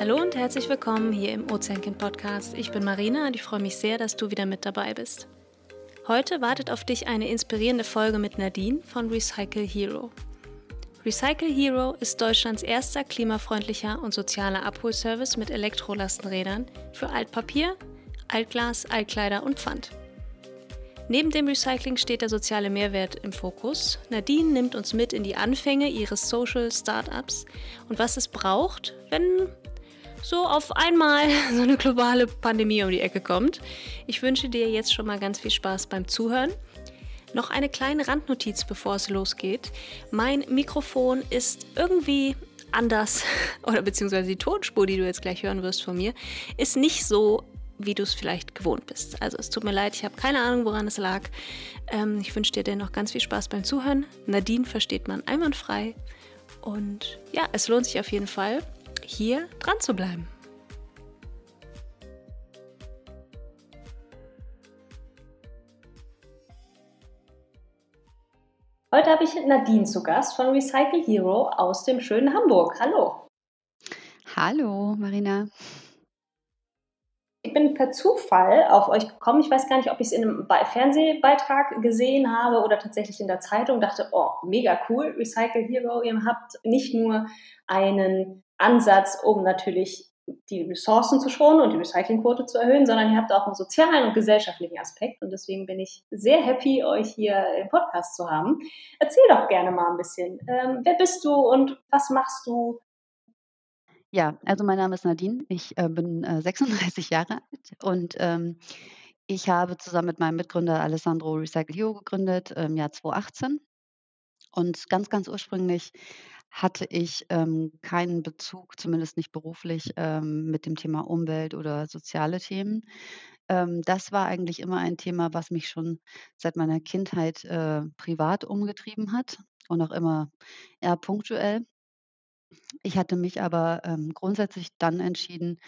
Hallo und herzlich willkommen hier im Ozeankind Podcast. Ich bin Marina und ich freue mich sehr, dass du wieder mit dabei bist. Heute wartet auf dich eine inspirierende Folge mit Nadine von Recycle Hero. Recycle Hero ist Deutschlands erster klimafreundlicher und sozialer Abholservice mit Elektrolastenrädern für Altpapier, Altglas, Altkleider und Pfand. Neben dem Recycling steht der soziale Mehrwert im Fokus. Nadine nimmt uns mit in die Anfänge ihres Social Startups und was es braucht, wenn so auf einmal so eine globale Pandemie um die Ecke kommt. Ich wünsche dir jetzt schon mal ganz viel Spaß beim Zuhören. Noch eine kleine Randnotiz, bevor es losgeht. Mein Mikrofon ist irgendwie anders, oder beziehungsweise die Tonspur, die du jetzt gleich hören wirst von mir, ist nicht so, wie du es vielleicht gewohnt bist. Also es tut mir leid, ich habe keine Ahnung, woran es lag. Ähm, ich wünsche dir dennoch ganz viel Spaß beim Zuhören. Nadine versteht man einwandfrei. Und ja, es lohnt sich auf jeden Fall hier dran zu bleiben. Heute habe ich Nadine zu Gast von Recycle Hero aus dem schönen Hamburg. Hallo. Hallo, Marina. Ich bin per Zufall auf euch gekommen. Ich weiß gar nicht, ob ich es in einem Fernsehbeitrag gesehen habe oder tatsächlich in der Zeitung. Dachte, oh, mega cool, Recycle Hero. Ihr habt nicht nur einen Ansatz, um natürlich die Ressourcen zu schonen und die Recyclingquote zu erhöhen, sondern ihr habt auch einen sozialen und gesellschaftlichen Aspekt. Und deswegen bin ich sehr happy, euch hier im Podcast zu haben. Erzähl doch gerne mal ein bisschen. Ähm, wer bist du und was machst du? Ja, also mein Name ist Nadine. Ich äh, bin äh, 36 Jahre alt und ähm, ich habe zusammen mit meinem Mitgründer Alessandro Recycle gegründet im Jahr 2018. Und ganz, ganz ursprünglich hatte ich ähm, keinen Bezug, zumindest nicht beruflich, ähm, mit dem Thema Umwelt oder soziale Themen. Ähm, das war eigentlich immer ein Thema, was mich schon seit meiner Kindheit äh, privat umgetrieben hat und auch immer eher punktuell. Ich hatte mich aber ähm, grundsätzlich dann entschieden,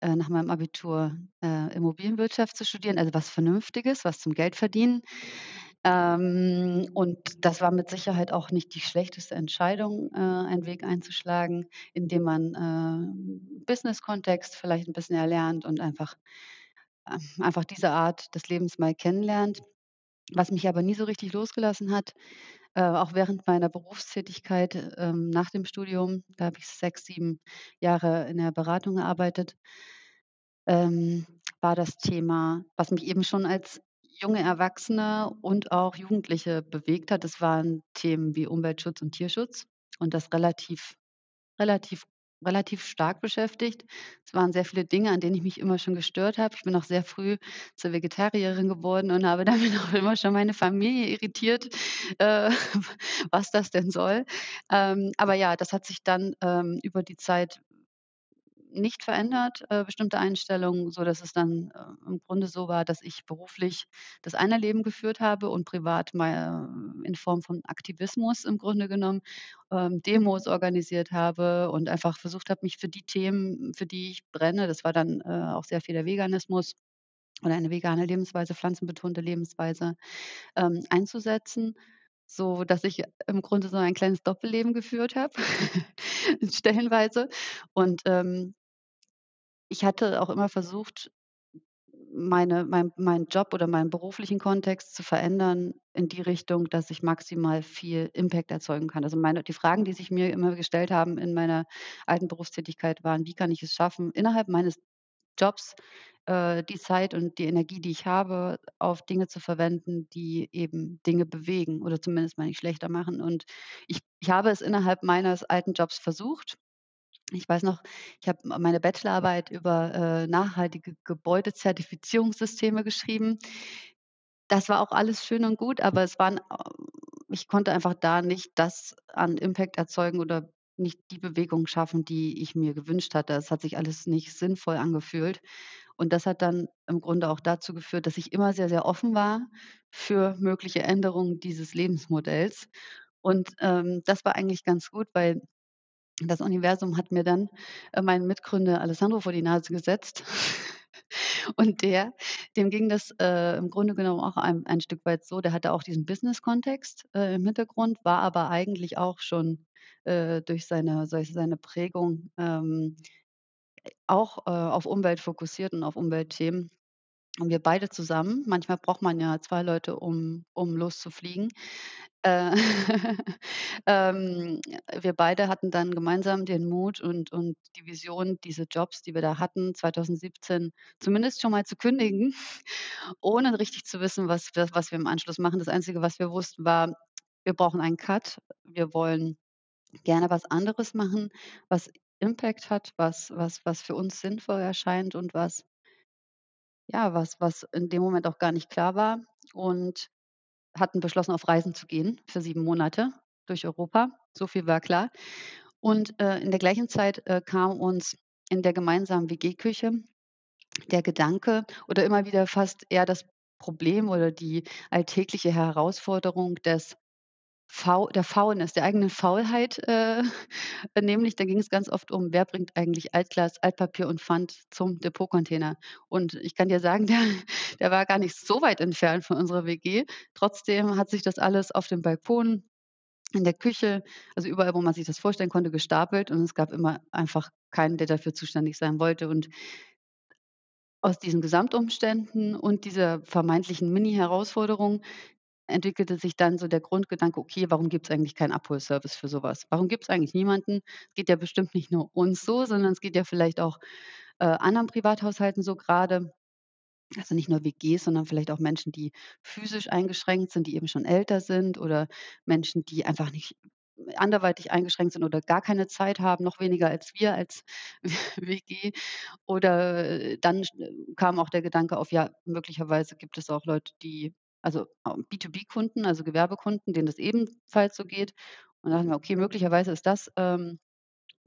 äh, nach meinem Abitur äh, Immobilienwirtschaft zu studieren, also was Vernünftiges, was zum Geldverdienen. Ähm, und das war mit Sicherheit auch nicht die schlechteste Entscheidung, äh, einen Weg einzuschlagen, indem man äh, Business-Kontext vielleicht ein bisschen erlernt und einfach, äh, einfach diese Art des Lebens mal kennenlernt. Was mich aber nie so richtig losgelassen hat, äh, auch während meiner Berufstätigkeit ähm, nach dem Studium, da habe ich sechs, sieben Jahre in der Beratung gearbeitet, ähm, war das Thema, was mich eben schon als junge Erwachsene und auch Jugendliche bewegt hat. Das waren Themen wie Umweltschutz und Tierschutz und das relativ relativ relativ stark beschäftigt. Es waren sehr viele Dinge, an denen ich mich immer schon gestört habe. Ich bin auch sehr früh zur Vegetarierin geworden und habe damit auch immer schon meine Familie irritiert, äh, was das denn soll. Ähm, aber ja, das hat sich dann ähm, über die Zeit nicht verändert, äh, bestimmte Einstellungen, so dass es dann äh, im Grunde so war, dass ich beruflich das eine Leben geführt habe und privat mal äh, in Form von Aktivismus im Grunde genommen ähm, Demos organisiert habe und einfach versucht habe, mich für die Themen, für die ich brenne, das war dann äh, auch sehr viel der Veganismus oder eine vegane Lebensweise, pflanzenbetonte Lebensweise, ähm, einzusetzen so dass ich im Grunde so ein kleines Doppelleben geführt habe, stellenweise. Und ähm, ich hatte auch immer versucht, meine mein meinen Job oder meinen beruflichen Kontext zu verändern in die Richtung, dass ich maximal viel Impact erzeugen kann. Also, meine die Fragen, die sich mir immer gestellt haben in meiner alten Berufstätigkeit waren: „Wie kann ich es schaffen, innerhalb meines Jobs, äh, die Zeit und die Energie, die ich habe, auf Dinge zu verwenden, die eben Dinge bewegen oder zumindest mal nicht schlechter machen?“ Und ich ich habe es innerhalb meines alten Jobs versucht ich weiß noch, ich habe meine Bachelorarbeit über, äh, nachhaltige Gebäudezertifizierungssysteme geschrieben. Das war auch alles schön und gut, aber es waren äh, ich konnte einfach da nicht das an Impact erzeugen oder nicht die Bewegung schaffen, die ich mir gewünscht hatte. Es hat sich alles nicht sinnvoll angefühlt. Und das hat dann im Grunde auch dazu geführt, dass ich immer sehr, sehr offen war für mögliche Änderungen dieses Lebensmodells. Und, ähm, das war eigentlich ganz gut, weil das Universum hat mir dann, äh, meinen Mitgründer Alessandro vor die Nase gesetzt, Und der dem ging das, äh, im Grunde genommen auch ein ein Stück weit so, der hatte auch diesen Business-Kontext, äh, im Hintergrund, war aber eigentlich auch schon, äh, durch seine seine Prägung, ähm, auch, äh, auf Umwelt fokussiert und auf Umweltthemen. Und wir beide zusammen manchmal braucht man ja 2 Leute, um um loszufliegen. Äh, ähm, wir beide hatten dann gemeinsam den Mut und und die Vision, diese Jobs, die wir da hatten, 2017 zumindest schon mal zu kündigen, ohne richtig zu wissen, was was wir im Anschluss machen. Das Einzige, was wir wussten, war, wir brauchen einen Cut. Wir wollen gerne was anderes machen, was Impact hat, was was was für uns sinnvoll erscheint und was ja, was was in dem Moment auch gar nicht klar war und hatten beschlossen, auf Reisen zu gehen für 7 Monate durch Europa. So viel war klar. Und, äh, in der gleichen Zeit, äh, kam uns in der gemeinsamen WG-Küche der Gedanke oder immer wieder fast eher das Problem oder die alltägliche Herausforderung des Fau der Faulness, der eigenen Faulheit, äh, nämlich da ging es ganz oft um, wer bringt eigentlich Altglas, Altpapier und Pfand zum Depotcontainer. Und ich kann dir sagen, der der war gar nicht so weit entfernt von unserer WG. Trotzdem hat sich das alles auf dem Balkon, in der Küche, also überall, wo man sich das vorstellen konnte, gestapelt und es gab immer einfach keinen, der dafür zuständig sein wollte. Und aus diesen Gesamtumständen und dieser vermeintlichen Mini-Herausforderung entwickelte sich dann so der Grundgedanke: „Okay, warum gibt's eigentlich keinen Abholservice für so was? Warum gibt's eigentlich niemanden?“ Geht ja bestimmt nicht nur uns so, sondern es geht ja vielleicht auch, äh, anderen Privathaushalten so grade. Also, nicht nur WGs, sondern vielleicht auch Menschen, die physisch eingeschränkt sind, die eben schon älter sind oder Menschen, die einfach nicht anderweitig eingeschränkt sind oder gar keine Zeit haben, noch weniger als wir als WG. Oder äh, dann sch kam auch der Gedanke auf, ja, möglicherweise gibt es auch Leute, die also, ähm, B2B-Kunden, also Gewerbekunden, denen das ebenfalls so geht. Und da dachten wir: „Okay, möglicherweise ist das, ähm,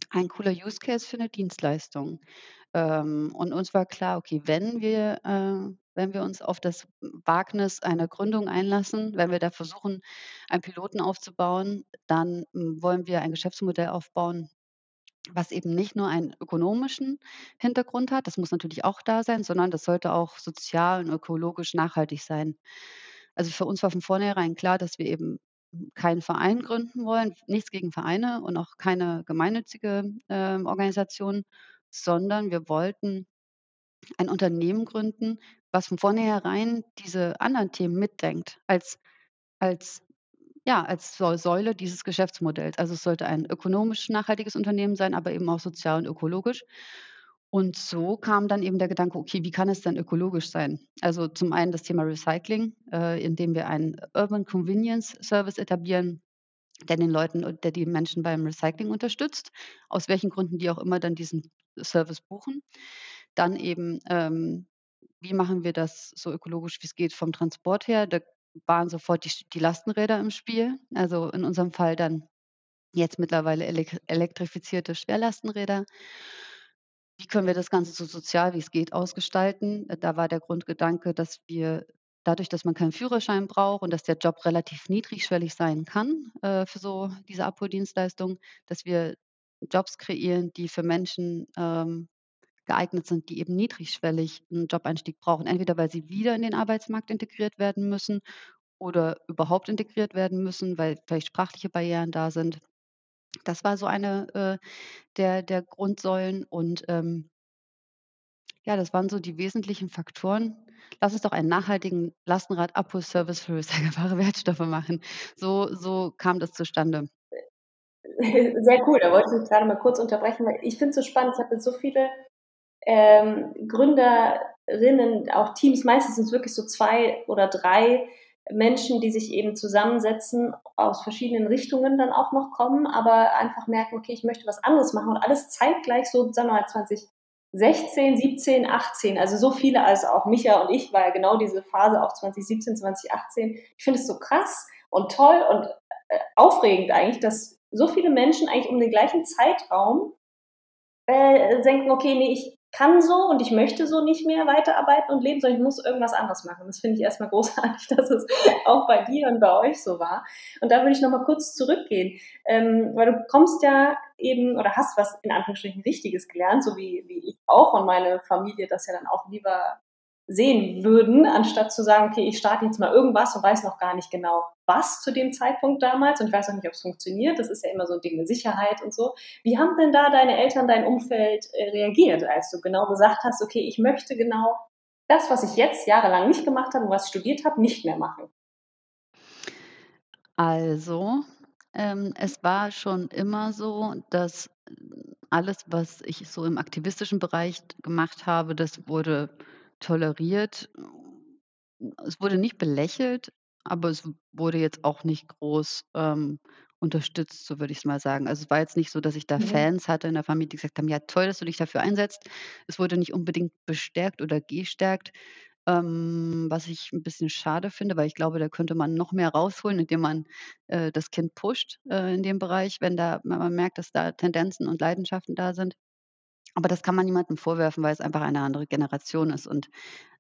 ein cooler Use Case für 'ne Dienstleistung.“ Ähm, und uns war klar, okay, wenn wir äh, wenn wir uns auf das Wagnis einer Gründung einlassen, wenn wir da versuchen, einen Piloten aufzubauen, dann, hm, wollen wir ein Geschäftsmodell aufbauen, was eben nicht nur einen ökonomischen Hintergrund hat, das muss natürlich auch da sein, sondern das sollte auch sozial und ökologisch nachhaltig sein. Also, für uns war von vornherein klar, dass wir eben keinen Verein gründen wollen, nichts gegen Vereine und auch keine gemeinnützige, ähm, Organisation, sondern wir wollten ein Unternehmen gründen, was von vornherein diese anderen Themen mitdenkt als als ja, als Säu Säule dieses Geschäftsmodells. Also, es sollte ein ökonomisch nachhaltiges Unternehmen sein, aber eben auch sozial und ökologisch. Und so kam dann eben der Gedanke: „Okay, wie kann es denn ökologisch sein?“ Also, zum einen das Thema Recycling, äh, indem wir einen Urban Convenience Service etablieren, der den Leuten der die Menschen beim Recycling unterstützt, aus welchen Gründen die auch immer dann diesen Service buchen. Dann eben, ähm, wie machen wir das so ökologisch, wie's geht vom Transport her? Da waren sofort die die Lastenräder im Spiel. Also, in unserem Fall dann jetzt mittlerweile elek elektrifizierte Schwerlastenräder. Wie können wir das Ganze so sozial, wie's geht, ausgestalten? Da war der Grundgedanke, dass wir dadurch, dass man keinen Führerschein braucht und dass der Job relativ niedrigschwellig sein kann, äh, für so diese Abholdienstleistung, dass wir Jobs kreieren, die für Menschen, ähm, geeignet sind, die eben niedrigschwellig 'n Jobeinstieg brauchen. Entweder weil sie wieder in den Arbeitsmarkt integriert werden müssen oder überhaupt integriert werden müssen, weil vielleicht sprachliche Barrieren da sind. Das war so eine, äh, der der Grundsäulen und, ähm ja, das waren so die wesentlichen Faktoren. Lass uns doch einen nachhaltigen Lastenrad-Abholservice für recycelbare Wertstoffe machen. So so kam das zustande. Sehr cool, da wollte ich dich grade mal kurz unterbrechen, weil ich finde es so spannend. Ich habe jetzt so viele, ähm, Gründerinnen, auch Teams, meistens sind es wirklich so 2 oder 3 Menschen, die sich eben zusammensetzen, aus verschiedenen Richtungen dann auch noch kommen, aber einfach merken: „Okay, ich möchte was anderes machen“ und alles zeitgleich so, sagen wir mal 2016, 17, 18, also so viele als auch Micha und ich, war ja genau diese Phase auch 2017, 2018. Ich finde es so krass und toll und, äh, aufregend eigentlich, dass so viele Menschen eigentlich um den gleichen Zeitraum, äh, denken: „Okay, ne, ich kann so und ich möchte so nicht mehr weiterarbeiten und leben, sondern ich muss irgendwas anderes machen.“ Das finde ich erst mal großartig, dass es auch bei dir und bei euch so war. Und da würde ich noch mal kurz zurückgehen, ähm, weil du kommst ja eben oder hast was in Anführungsstrichen Richtiges gelernt, so wie, wie ich auch und meine Familie das ja dann auch lieber sehen würden, anstatt zu sagen, okay, ich starte jetzt mal irgendwas und weiß noch gar nicht genau, was zu dem Zeitpunkt damals und ich weiß auch nicht, ob es funktioniert. Das ist ja immer so ein Ding mit Sicherheit und so. Wie haben denn da deine Eltern, dein Umfeld äh, reagiert, als du genau gesagt hast, okay, ich möchte genau das, was ich jetzt jahrelang nicht gemacht habe und was ich studiert habe, nicht mehr machen? Also, ähm, es war schon immer so, dass alles, was ich so im aktivistischen Bereich gemacht habe, das wurde toleriert. Es wurde nicht belächelt, aber es wurde jetzt auch nicht groß, ähm, unterstützt, so würde ich es mal sagen. Also, es war jetzt nicht so, dass ich da Mhm. Fans hatte in der Familie, die gesagt haben: „Ja, toll, dass du dich dafür einsetzt.“ Es wurde nicht unbedingt bestärkt oder gestärkt, ähm, was ich ein bisschen schade finde, weil ich glaube, da könnte man noch mehr rausholen, indem man, äh, das Kind pusht, äh, in dem Bereich, wenn da wenn man merkt, dass da Tendenzen und Leidenschaften da sind. Aber das kann man niemandem vorwerfen, weil es einfach eine andere Generation ist und,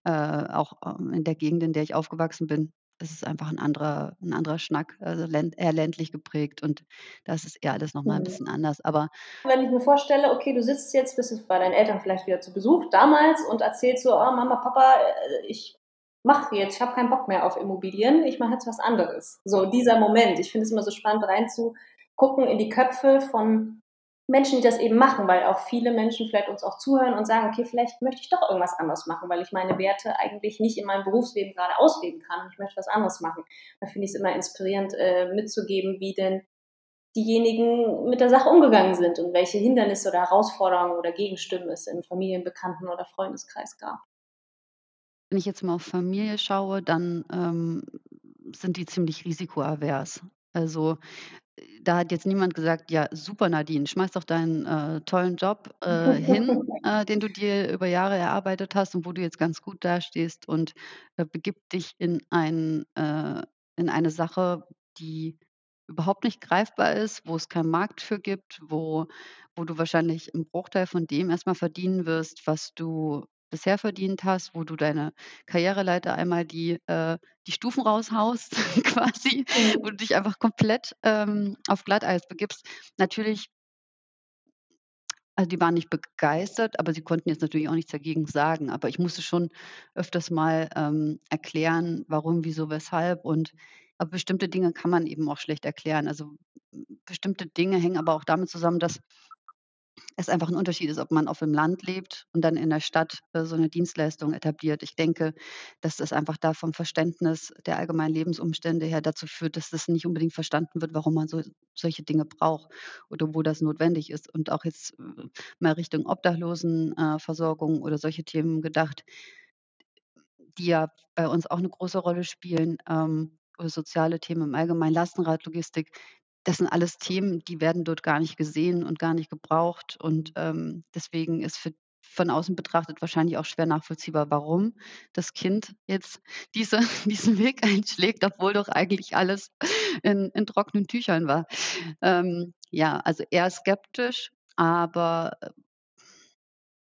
äh, auch, ähm, in der Gegend, in der ich aufgewachsen bin, ist es einfach ein anderer 'n anderer Schnack, also länd eher ländlich geprägt und da ist eher alles noch mal 'n Mhm. bisschen anders. Aber Wenn ich mir vorstelle, okay, du sitzt jetzt, bist bei deinen Eltern vielleicht wieder zu Besuch damals und erzählst so, oh, Mama, Papa, äh, ich mache jetzt, ich habe keinen Bock mehr auf Immobilien, ich mache jetzt was anderes. So dieser Moment. Ich finde es immer so spannend reinzugucken in die Köpfe von Menschen, die das eben machen, weil auch viele Menschen vielleicht uns auch zuhören und sagen, okay, vielleicht möchte ich doch irgendwas anderes machen, weil ich meine Werte eigentlich nicht in meinem Berufsleben gerade ausleben kann. Ich möchte was anderes machen. Da finde ich es immer inspirierend äh, mitzugeben, wie denn diejenigen mit der Sache umgegangen sind und welche Hindernisse oder Herausforderungen oder Gegenstimmen es im Familienbekannten- oder Freundeskreis gab. wenn ich jetzt mal auf Familie schaue, dann, ähm, sind die ziemlich risikoavers. Also Da hat jetzt niemand gesagt: „Ja, super Nadine, schmeiß doch deinen, äh, tollen Job, äh, hin, äh, den du dir über Jahre erarbeitet hast und wo du jetzt ganz gut dastehst und, äh, begib dich in ein äh, in eine Sache, die überhaupt nicht greifbar ist, wo es keinen Markt für gibt, wo wo du wahrscheinlich 'n Bruchteil von dem erst mal verdienen wirst, was du bisher verdient hast, wo du deine Karriereleiter einmal die äh, die Stufen raushaust quasi, wo Mhm. du dich einfach komplett, ähm, auf Glatteis begibst. Natürlich also, die waren nicht begeistert, aber sie konnten jetzt natürlich auch nichts dagegen sagen. Aber ich musste schon öfters mal, ähm, erklären, warum, wieso, weshalb und aber bestimmte Dinge kann man eben auch schlecht erklären. Also, bestimmte Dinge hängen aber auch damit zusammen, dass es einfach 'n Unterschied ist, ob man auf dem Land lebt und dann in der Stadt, äh, so 'ne Dienstleistung etabliert. Ich denke, dass das einfach da vom Verständnis der allgemeinen Lebensumstände her dazu führt, dass das nicht unbedingt verstanden wird, warum man so solche Dinge braucht oder wo das notwendig ist. Und auch jetzt, äh, mal Richtung Obdachlosen äh, oder solche Themen gedacht, die ja bei uns auch 'ne große Rolle spielen, ähm, soziale Themen im Allgemeinen, Lastenrad, Logistik. Das sind alles Themen, die werden dort gar nicht gesehen und gar nicht gebraucht. Und, ähm, deswegen ist für von außen betrachtet wahrscheinlich auch schwer nachvollziehbar, warum das Kind jetzt diese diesen Weg einschlägt, obwohl doch eigentlich alles in in trockenen Tüchern war. Ähm, ja, also eher skeptisch, aber, äh,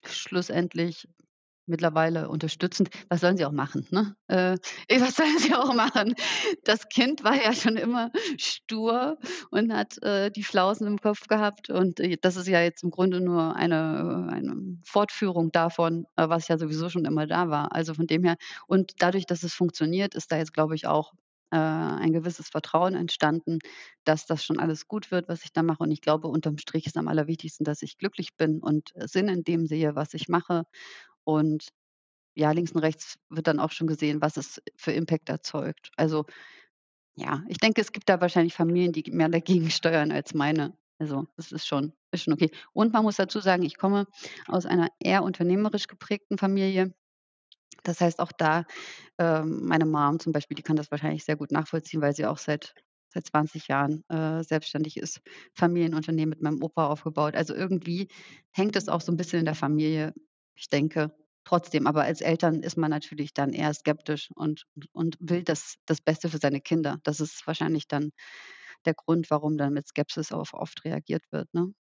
schlussendlich Mittlerweile unterstützend. Was sollen sie auch machen, ne? Äh, was sollen sie auch machen? Das Kind war ja schon immer stur und hat, äh, die Flausen im Kopf gehabt und, äh, das ist ja jetzt im Grunde nur eine äh, eine Fortführung davon, äh, was ja sowieso schon immer da war. Also, von dem her und dadurch, dass es funktioniert, ist da jetzt, glaube ich, auch, äh, ein gewisses Vertrauen entstanden, dass das schon alles gut wird, was ich da mache. Und ich glaube, unterm Strich ist am allerwichtigsten, dass ich glücklich bin und Sinn in dem sehe, was ich mache und ja, links und rechts wird dann auch schon gesehen, was es für Impact erzeugt. Also, ja, ich denke, es gibt da wahrscheinlich Familien, die mehr dagegen steuern als meine. Also, das ist schon ist schon okay. Und man muss dazu sagen, ich komme aus einer eher unternehmerisch geprägten Familie. Das heißt auch da, ähm, meine Mom zum Beispiel, die kann das wahrscheinlich sehr gut nachvollziehen, weil sie auch seit seit 20 Jahren, äh, selbstständig ist, Familienunternehmen mit meinem Opa aufgebaut. Also, irgendwie hängt es auch so ein bisschen in der Familie. Ich denke trotzdem, aber als Eltern ist man natürlich dann eher skeptisch und und will das das Beste für seine Kinder. Das ist wahrscheinlich dann der Grund, warum dann mit Skepsis auf oft reagiert wird, ne?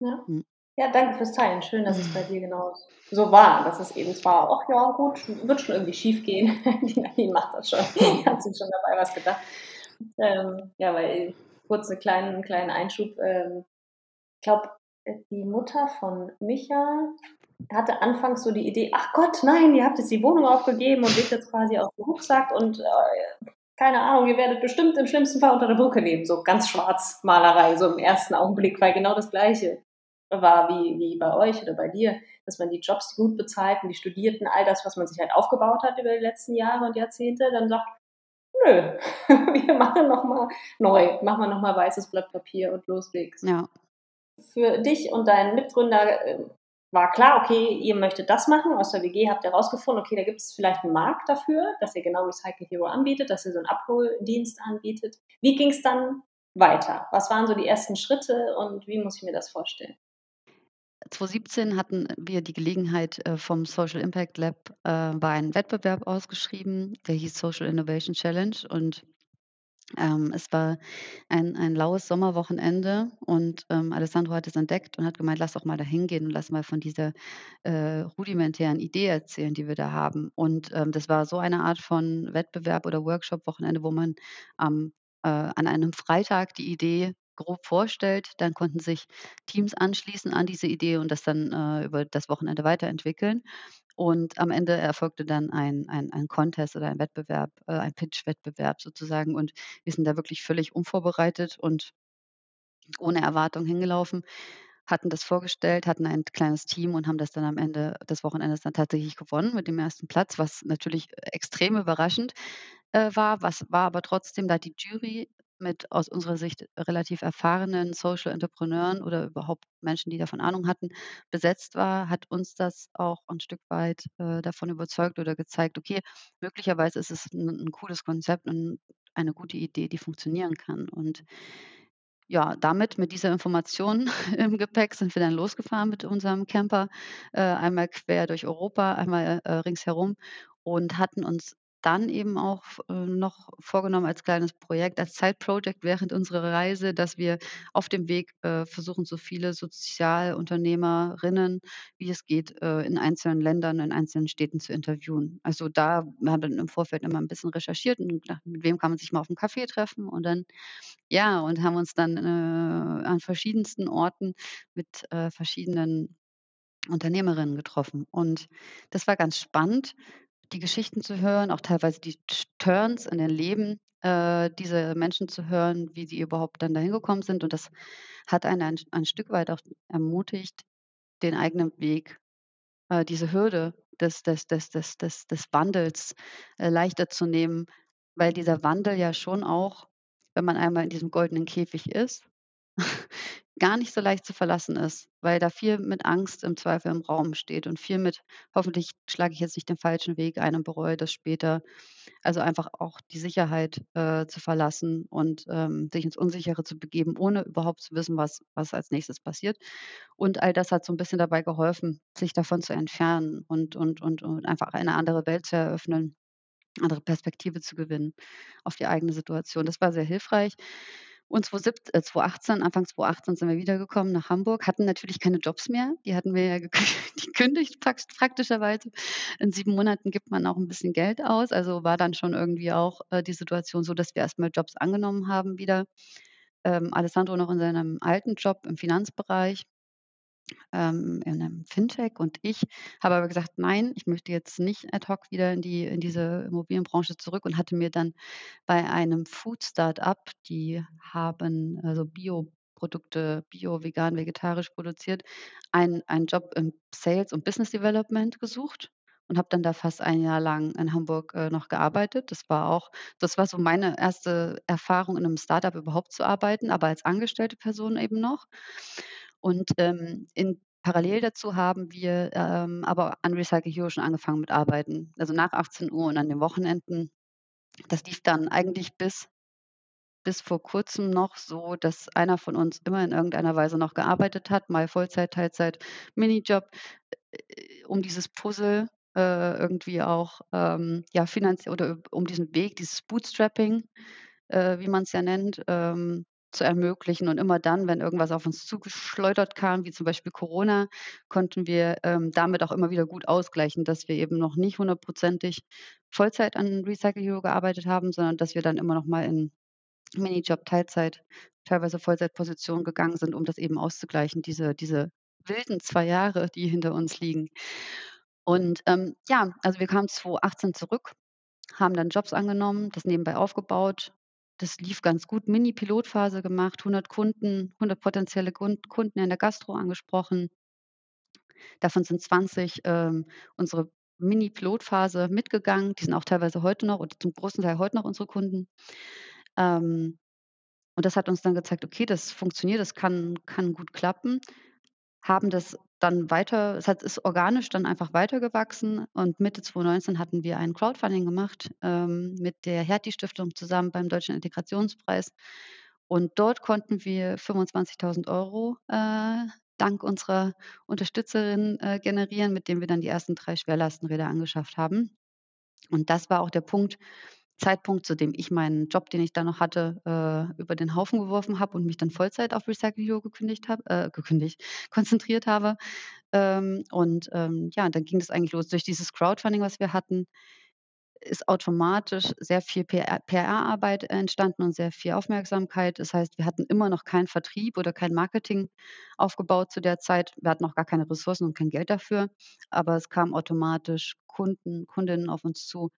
Ja. Mhm. Ja, danke fürs Teilen. Schön, dass es bei dir genau so war, dass es eben zwar: „Ach ja, gut, wird schon irgendwie schiefgehen. Die Nadine macht das schon. Die hat sich schon dabei was gedacht.“ Ähm, ja, weil kurz 'ne kleinen kleinen Einschub, ähm ich glaube, die Mutter von Micha hatte anfangs so die Idee, ach Gott, nein, ihr habt jetzt die Wohnung aufgegeben und lebt jetzt quasi auf dem Rucksack und äh, keine Ahnung, ihr werdet bestimmt im schlimmsten Fall unter der Brücke leben. So ganz schwarz Malerei, so im ersten Augenblick, weil genau das Gleiche war wie, wie bei euch oder bei dir, dass man die Jobs gut bezahlt und die Studierten, all das, was man sich halt aufgebaut hat über die letzten Jahre und Jahrzehnte, dann sagt, nö, wir machen nochmal neu, machen wir nochmal weißes Blatt Papier und los geht's. Ja. Für dich und deinen Mitgründer ähm, war klar, okay, ihr möchtet das machen. Aus der WG habt ihr herausgefunden, okay, da gibt es vielleicht einen Markt dafür, dass ihr genau Recycle Hero anbietet, dass ihr so einen Abholdienst anbietet. Wie ging es dann weiter? Was waren so die ersten Schritte und wie muss ich mir das vorstellen? 2017 hatten wir die Gelegenheit, äh, vom Social Impact Lab äh, war ein Wettbewerb ausgeschrieben, der hieß Social Innovation Challenge und ähm, es war ein, ein laues Sommerwochenende und ähm, Alessandro hat es entdeckt und hat gemeint, lass doch mal da hingehen und lass mal von dieser äh, rudimentären Idee erzählen, die wir da haben. Und ähm, das war so eine Art von Wettbewerb oder Workshop-Wochenende, wo man am, äh, an einem Freitag die Idee grob vorstellt. Dann konnten sich Teams anschließen an diese Idee und das dann äh, über das Wochenende weiterentwickeln. Und am Ende erfolgte dann ein, ein, ein Contest oder ein Wettbewerb, äh, ein Pitch-Wettbewerb sozusagen. Und wir sind da wirklich völlig unvorbereitet und ohne Erwartung hingelaufen, hatten das vorgestellt, hatten ein kleines Team und haben das dann am Ende des Wochenendes dann tatsächlich gewonnen mit dem ersten Platz, was natürlich extrem überraschend äh, war. Was war aber trotzdem, da die Jury mit aus unserer Sicht relativ erfahrenen Social Entrepreneuren oder überhaupt Menschen, die davon Ahnung hatten, besetzt war, hat uns das auch ein Stück weit äh, davon überzeugt oder gezeigt, okay, möglicherweise ist es ein, ein cooles Konzept und eine gute Idee, die funktionieren kann. Und ja, damit, mit dieser Information im Gepäck, sind wir dann losgefahren mit unserem Camper, äh, einmal quer durch Europa, einmal äh, ringsherum und hatten uns dann eben auch äh, noch vorgenommen als kleines Projekt, als Side-Project während unserer Reise, dass wir auf dem Weg äh, versuchen, so viele Sozialunternehmerinnen, wie es geht, äh, in einzelnen Ländern, in einzelnen Städten zu interviewen. Also da wir haben dann im Vorfeld immer ein bisschen recherchiert und gedacht, mit wem kann man sich mal auf dem Café treffen und dann ja, und haben uns dann an verschiedensten Orten mit verschiedenen Unternehmerinnen getroffen. Und das war ganz spannend, die Geschichten zu hören, auch teilweise die Turns in den Leben äh, dieser Menschen zu hören, wie sie überhaupt dann dahin gekommen sind. Und das hat einen ein, ein Stück weit auch ermutigt, den eigenen Weg, äh, diese Hürde des, des, des, des, des, des Wandels äh, leichter zu nehmen, weil dieser Wandel ja schon auch, wenn man einmal in diesem goldenen Käfig ist, gar nicht so leicht zu verlassen ist, weil da viel mit Angst im Zweifel im Raum steht und viel mit, hoffentlich schlage ich jetzt nicht den falschen Weg ein und bereue das später. Also einfach auch die Sicherheit äh, zu verlassen und ähm, sich ins Unsichere zu begeben, ohne überhaupt zu wissen, was, was als nächstes passiert. Und all das hat so ein bisschen dabei geholfen, sich davon zu entfernen und, und, und, und einfach eine andere Welt zu eröffnen andere Perspektive zu gewinnen auf die eigene Situation. Das war sehr hilfreich. Und 2017, äh, 2018, Anfang 2018 sind wir wiedergekommen nach Hamburg, hatten natürlich keine Jobs mehr. Die hatten wir ja gekündigt praktischerweise. In sieben Monaten gibt man auch ein bisschen Geld aus. Also war dann schon irgendwie auch äh, die Situation so, dass wir erstmal Jobs angenommen haben wieder. Ähm, Alessandro noch in seinem alten Job im Finanzbereich ähm, in einem Fintech und ich habe aber gesagt, nein, ich möchte jetzt nicht ad hoc wieder in die in diese Immobilienbranche zurück und hatte mir dann bei einem Food-Startup, die haben also Bioprodukte, bio, vegan, vegetarisch produziert, einen einen Job im Sales und Business Development gesucht und habe dann da fast ein Jahr lang in Hamburg, äh, noch gearbeitet. Das war auch das war so meine erste Erfahrung, in einem Startup überhaupt zu arbeiten, aber als angestellte Person eben noch. Und, ähm, in parallel dazu haben wir, ähm, aber an Recycle Hero schon angefangen mit Arbeiten. Also nach 18 Uhr und an den Wochenenden. Das lief dann eigentlich bis bis vor Kurzem noch so, dass einer von uns immer in irgendeiner Weise noch gearbeitet hat, mal Vollzeit, Teilzeit, Minijob, äh, um dieses Puzzle, äh, irgendwie auch, ähm, ja, finanziell oder um diesen Weg, dieses Bootstrapping, äh, wie man es ja nennt, ähm, zu ermöglichen. Und immer dann, wenn irgendwas auf uns zugeschleudert kam, wie zum Beispiel Corona, konnten wir ähm, damit auch immer wieder gut ausgleichen, dass wir eben noch nicht hundertprozentig Vollzeit an Recycle Hero gearbeitet haben, sondern dass wir dann immer noch mal in Minijob, Teilzeit, teilweise Vollzeitpositionen gegangen sind, um das eben auszugleichen, diese diese wilden 2 Jahre, die hinter uns liegen. Und, ähm, ja, also wir kamen 2018 zurück, haben dann Jobs angenommen, das nebenbei aufgebaut. Das lief ganz gut. Mini-Pilotphase gemacht, 100 Kunden, 100 potenzielle Kund Kunden in der Gastro angesprochen. Davon sind 20, ähm, unsere Mini-Pilotphase mitgegangen. Die sind auch teilweise heute noch oder zum großen Teil heute noch unsere Kunden. Ähm, und das hat uns dann gezeigt: Okay, das funktioniert, das kann kann gut klappen. Haben das dann weiter es hat ist organisch dann einfach weitergewachsen und Mitte 2019 hatten wir ein Crowdfunding gemacht, ähm, mit der Hertie-Stiftung zusammen beim Deutschen Integrationspreis. Und dort konnten wir 25.000 € äh, dank unserer Unterstützerin, äh, generieren, mit dem wir dann die ersten 3 Schwerlastenräder angeschafft haben. Und das war auch der Punkt Zeitpunkt, zu dem ich meinen Job, den ich da noch hatte, äh, über den Haufen geworfen habe und mich dann Vollzeit auf Recycle Hero gekündigt habe äh, gekündigt, konzentriert habe. Ähm, und, ähm, ja, dann ging das eigentlich los. Durch dieses Crowdfunding, was wir hatten, ist automatisch sehr viel PR PR-Arbeit entstanden und sehr viel Aufmerksamkeit. Das heißt, wir hatten immer noch keinen Vertrieb oder kein Marketing aufgebaut zu der Zeit. Wir hatten auch gar keine Ressourcen und kein Geld dafür, aber es kamen automatisch Kunden Kundinnen auf uns zu,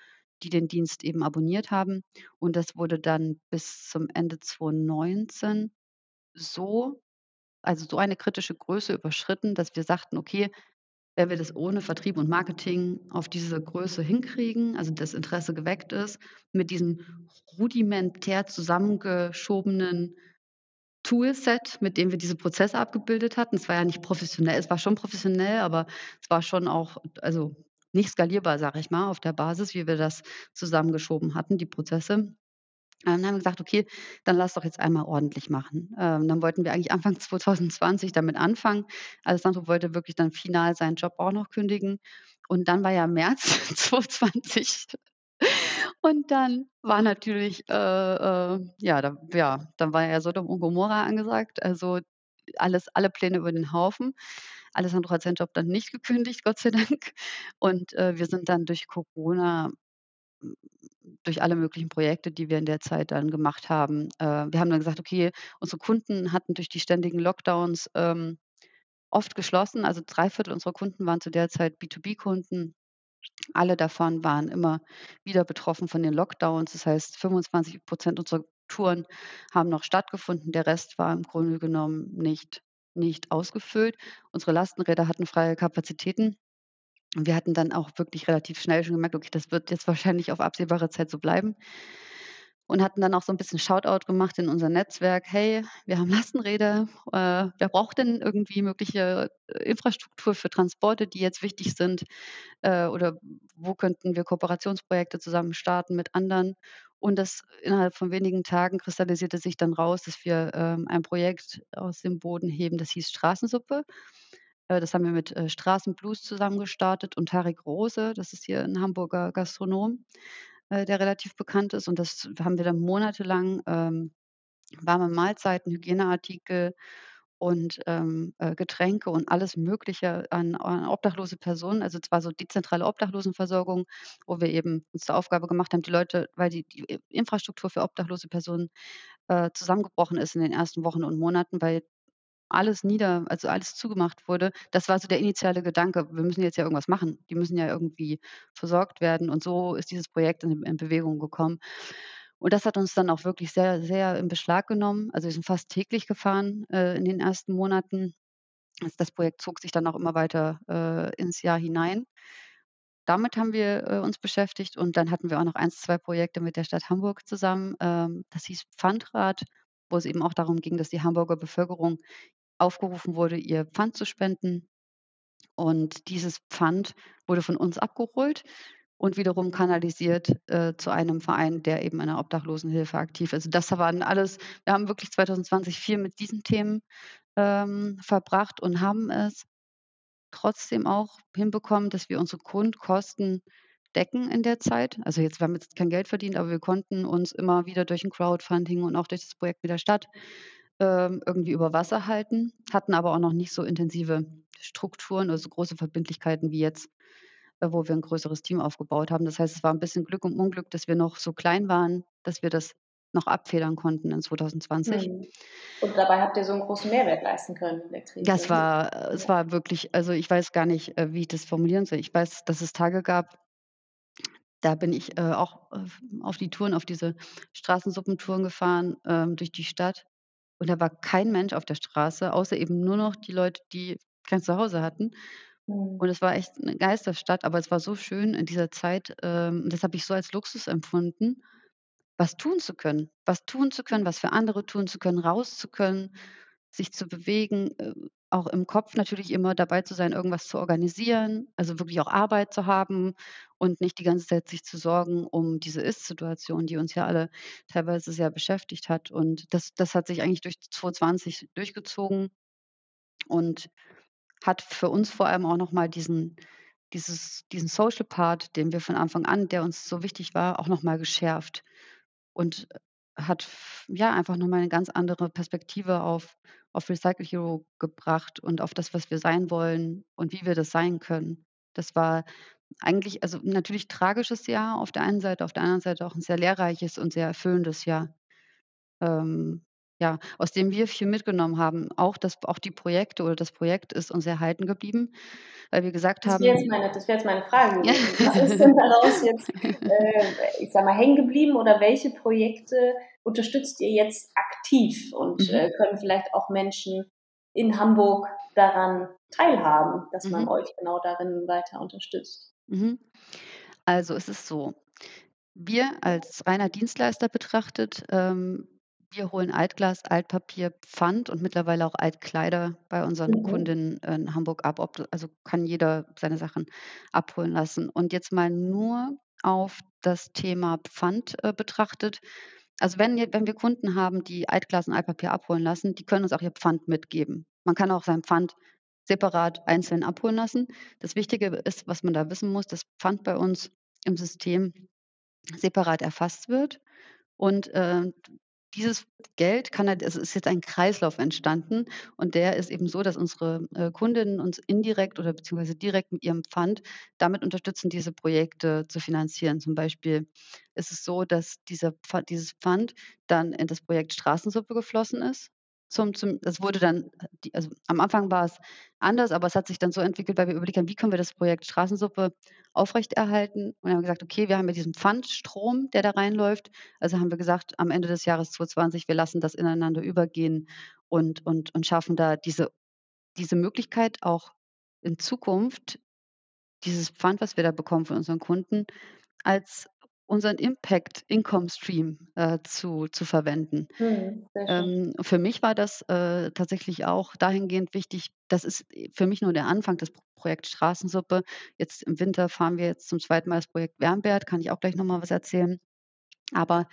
die den Dienst eben abonniert haben. Und das wurde dann bis zum Ende 2019 so also so eine kritische Größe überschritten, dass wir sagten: „Okay, wenn wir das ohne Vertrieb und Marketing auf diese Größe hinkriegen, also das Interesse geweckt ist, mit diesem rudimentär zusammengeschobenen Toolset, mit dem wir diese Prozesse abgebildet hatten. Es war ja nicht professionell es war schon professionell, aber es war schon auch also nicht skalierbar, sage ich mal, auf der Basis, wie wir das zusammengeschoben hatten, die Prozesse. Ähm, dann haben wir gesagt: „Okay, dann lass doch jetzt einmal ordentlich machen.“ Ähm, dann wollten wir eigentlich Anfang 2020 damit anfangen. Alessandro wollte wirklich dann final seinen Job auch noch kündigen. Und dann war ja März 2020 und dann war natürlich, äh, äh ja, da ja, dann war ja Sodom und Gomorra angesagt. Also, alles alle Pläne über den Haufen. Alessandro hat seinen Job dann nicht gekündigt, Gott sei Dank. Und, äh, wir sind dann durch Corona durch alle möglichen Projekte, die wir in der Zeit dann gemacht haben äh, wir haben dann gesagt: „Okay“ unsere Kunden hatten durch die ständigen Lockdowns, ähm, oft geschlossen. Also 3 unserer Kunden waren zu der Zeit B2B-Kunden. Alle davon waren immer wieder betroffen von den Lockdowns. Das heißt, 25% unserer Touren haben noch stattgefunden. Der Rest war im Grunde genommen nicht nicht ausgefüllt. Unsere Lastenräder hatten freie Kapazitäten. Und wir hatten dann auch wirklich relativ schnell schon gemerkt: „Okay, das wird jetzt wahrscheinlich auf absehbare Zeit so bleiben.“ Und hatten dann auch so 'n bisschen Shoutout gemacht in unser Netzwerk: „Hey, wir haben Lastenräder. Äh, wer braucht denn irgendwie mögliche, äh, Infrastruktur für Transporte, die jetzt wichtig sind? Äh, oder wo könnten wir Kooperationsprojekte zusammen starten mit anderen?“ Und das innerhalb von wenigen Tagen kristallisierte sich dann raus, dass wir, ähm, ein Projekt aus dem Boden heben, das hieß Straßensuppe. Äh, das haben wir mit, äh, Straßenblues zusammen gestartet und Tarek Rose, das ist hier 'n Hamburger Gastronom, äh, der relativ bekannt ist. Und das haben wir dann monatelang, ähm, warme Mahlzeiten, Hygieneartikel und, ähm, äh, Getränke und alles Mögliche an an obdachlose Personen also es war so dezentrale Obdachlosenversorgung, wo wir eben uns zur Aufgabe gemacht haben, die Leute weil die die Infrastruktur für obdachlose Personen, äh, zusammengebrochen ist in den ersten Wochen und Monaten, weil alles nieder also alles zugemacht wurde. Das war so der initiale Gedanke: „Wir müssen jetzt ja irgendwas machen. Die müssen ja irgendwie versorgt werden.“ Und so ist dieses Projekt in in Bewegung gekommen. Und das hat uns dann auch wirklich sehr, sehr in Beschlag genommen. Also, wir sind fast täglich gefahren, äh, in den ersten Monaten. Das Projekt zog sich dann auch immer weiter, äh, ins Jahr hinein. Damit haben wir, äh, uns beschäftigt und dann hatten wir auch noch 1, 2 Projekte mit der Stadt Hamburg zusammen. Ähm, das hieß Pfandrat, wo es eben auch darum ging, dass die Hamburger Bevölkerung aufgerufen wurde, ihr Pfand zu spenden. Und dieses Pfand wurde von uns abgeholt und wiederum kanalisiert, äh, zu einem Verein, der eben in der Obdachlosenhilfe aktiv ist. Das waren alles wir haben wirklich 2020 viel mit diesen Themen, ähm, verbracht und haben es trotzdem auch hinbekommen, dass wir unsere Grundkosten decken in der Zeit. Also jetzt wir haben jetzt kein Geld verdient, aber wir konnten uns immer wieder durch 'n Crowdfunding und auch durch das Projekt mit der Stadt, ähm, irgendwie über Wasser halten, hatten aber auch noch nicht so intensive Strukturen, also große Verbindlichkeiten wie jetzt, wo wir 'n größeres Team aufgebaut haben. Das heißt, es war 'n bisschen Glück und Unglück, dass wir noch so klein waren, dass wir das noch abfedern konnten in 2020. Mhm. Und dabei habt ihr so einen großen Mehrwert leisten können in der Krise. Ja, es war es war wirklich also, ich weiß gar nicht, äh, wie ich das formulieren soll. Ich weiß, dass es Tage gab, da bin ich, äh, auch, äh, auf die Touren auf diese Straßensuppentouren gefahren, ähm, durch die Stadt und da war kein Mensch auf der Straße, außer eben nur noch die Leute, die kein Zuhause hatten. Mhm. Und es war echt 'ne Geisterstadt, aber es war so schön in dieser Zeit, ähm, das habe ich so als Luxus empfunden, was tun zu können. Was tun zu können, was für andere tun zu können, raus zu können, sich zu bewegen, äh, auch im Kopf natürlich immer dabei zu sein, irgendwas zu organisieren, also wirklich auch Arbeit zu haben und nicht die ganze Zeit sich zu sorgen um diese Ist-Situation, die uns ja alle teilweise sehr beschäftigt hat. Und das das hat sich eigentlich durch 2020 durchgezogen und hat für uns vor allem auch noch mal diesen diesen Social Part, den wir von Anfang an der uns so wichtig war, auch noch mal geschärft und hat f ja, einfach noch mal 'ne ganz andere Perspektive auf auf Recycle Hero gebracht und auf das, was wir sein wollen und wie wir das sein können. Das war eigentlich also, natürlich tragisches Jahr auf der einen Seite, auf der anderen Seite auch 'n sehr lehrreiches und sehr erfüllendes Jahr. Ähm, ja, aus dem wir viel mitgenommen haben. Auch das auch die Projekte oder das Projekt ist uns erhalten geblieben, weil wir gesagt Das haben jetzt meine das wäre jetzt meine Frage. Was ist denn daraus jetzt, äh, ich sage mal, hängen geblieben oder welche Projekte unterstützt ihr jetzt aktiv und, Mhm. äh, können vielleicht auch Menschen in Hamburg daran teilhaben, dass man Mhm. euch genau darin weiter unterstützt? Mhm. Also, es ist so, wir als reiner Dienstleister betrachtet, ähm, wir holen Altglas, Altpapier, Pfand und mittlerweile auch Altkleider bei unseren Mhm. Kundinnen in Hamburg ab. Also, kann jeder seine Sachen abholen lassen. Und jetzt mal nur auf das Thema Pfand, äh, betrachtet. Also, wenn wenn wir Kunden haben, die Altglas und Altpapier abholen lassen, die können uns auch ihr Pfand mitgeben. Man kann auch sein Pfand separat einzeln abholen lassen. Das Wichtige ist, was man da wissen muss, dass Pfand bei uns im System separat erfasst wird und, äh, dieses Geld kann halt es ist jetzt ein Kreislauf entstanden und der ist eben so, dass unsere, äh, Kundinnen uns indirekt oder beziehungsweise direkt mit ihrem Pfand damit unterstützen, diese Projekte zu finanzieren. Zum Beispiel ist es so, dass dieser dieses Pfand dann in das Projekt Straßensuppe geflossen ist. Zum zum das wurde dann also, am Anfang war es anders, aber es hat sich dann so entwickelt, weil wir überlegt haben: „Wie können wir das Projekt Straßensuppe aufrechterhalten?“ Und haben gesagt: „Okay, wir haben ja diesen Pfandstrom, der da reinläuft.“ Also, haben wir gesagt, am Ende des Jahres 2020, wir lassen das ineinander übergehen und und und schaffen da diese diese Möglichkeit auch in Zukunft dieses Pfand, was wir da bekommen von unseren Kunden, als unseren Impact Income Stream, äh, zu zu verwenden. Mhm. Ähm, für mich war das, äh, tatsächlich auch dahingehend wichtig das ist, für mich nur der Anfang, das P Projekt Straßensuppe. Jetzt im Winter fahren wir jetzt zum 2. Mal das Projekt Wärmbert, kann ich auch gleich noch mal was erzählen. Aber,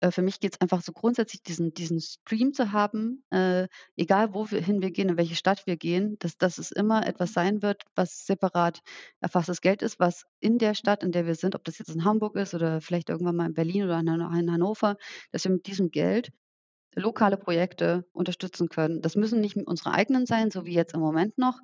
äh, für mich geht's einfach so grundsätzlich diesen diesen Stream zu haben, äh, egal wo wir gehen, in welche Stadt wir gehen, dass dass es immer etwas sein wird, was separat erfasstes Geld ist, was in der Stadt, in der wir sind, ob das jetzt in Hamburg ist oder vielleicht irgendwann mal in Berlin oder in in Hannover, dass wir mit diesem Geld lokale Projekte unterstützen können. Das müssen nicht unsere eigenen sein, so wie jetzt im Moment noch.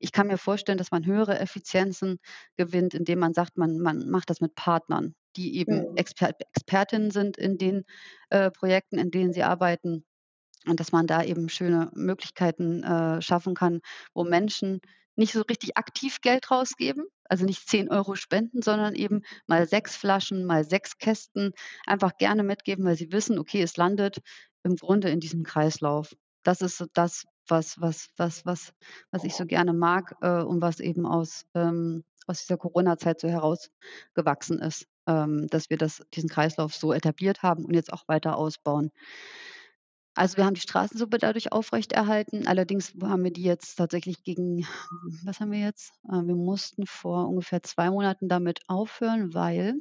Ich kann mir vorstellen, dass man höhere Effizienzen gewinnt, indem man sagt, man man macht das mit Partnern, die eben Mhm. Expert Expertinnen sind in den, äh, Projekten, in denen sie arbeiten und dass man da eben schöne Möglichkeiten, äh, schaffen kann, wo Menschen nicht so richtig aktiv Geld rausgeben, also nicht 10 € spenden, sondern eben mal 6 Flaschen, mal 6 Kästen einfach gerne mitgeben, weil sie wissen, okay, es landet im Grunde in diesem Kreislauf. Das ist das, was was was was was ich so gerne mag, äh, und was eben aus ähm, aus dieser Corona-Zeit so herausgewachsen ist, ähm, dass wir das diesen Kreislauf so etabliert haben und jetzt auch weiter ausbauen. Also, wir haben die Straßensuppe dadurch aufrechterhalten. Allerdings haben wir die jetzt tatsächlich gegen was haben wir jetzt? Äh, wir mussten vor ungefähr 2 Monaten damit aufhören, weil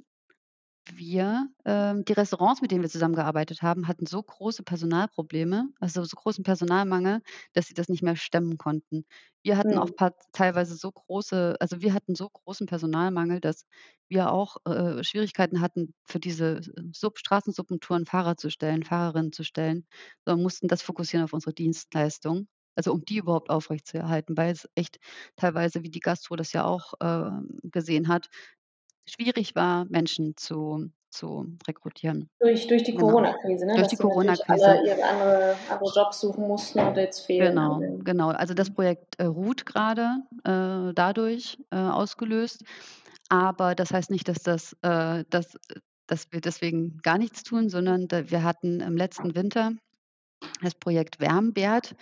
wir ähm, die Restaurants, mit denen wir zusammengearbeitet haben, hatten so große Personalprobleme, also so großen Personalmangel, dass sie das nicht mehr stemmen konnten. Wir hatten auch Mhm. paar teilweise so große also, wir hatten so großen Personalmangel, dass wir auch, äh, Schwierigkeiten hatten, für diese Supp Straßensuppentouren Fahrer zu stellen, Fahrerinnen zu stellen, sondern mussten das fokussieren auf unsere Dienstleistung, also, um die überhaupt aufrechtzuerhalten, weil es echt teilweise, wie die Gastro das ja auch, ähm, gesehen hat, schwierig war, Menschen zu zu rekrutieren. Durch durch die Genau. Corona-Krise, ne? Durch Dass die Corona-Krise. alle ihre andere andere Jobs suchen mussten und jetzt fehlen Genau, alle. genau. Also, das. Projekt, äh, ruht grade, äh, dadurch, äh, ausgelöst. Aber das heißt nicht, dass das äh, dass dass wir deswegen gar nichts tun, sondern wir hatten im letzten Winter das Projekt Wärmbärt.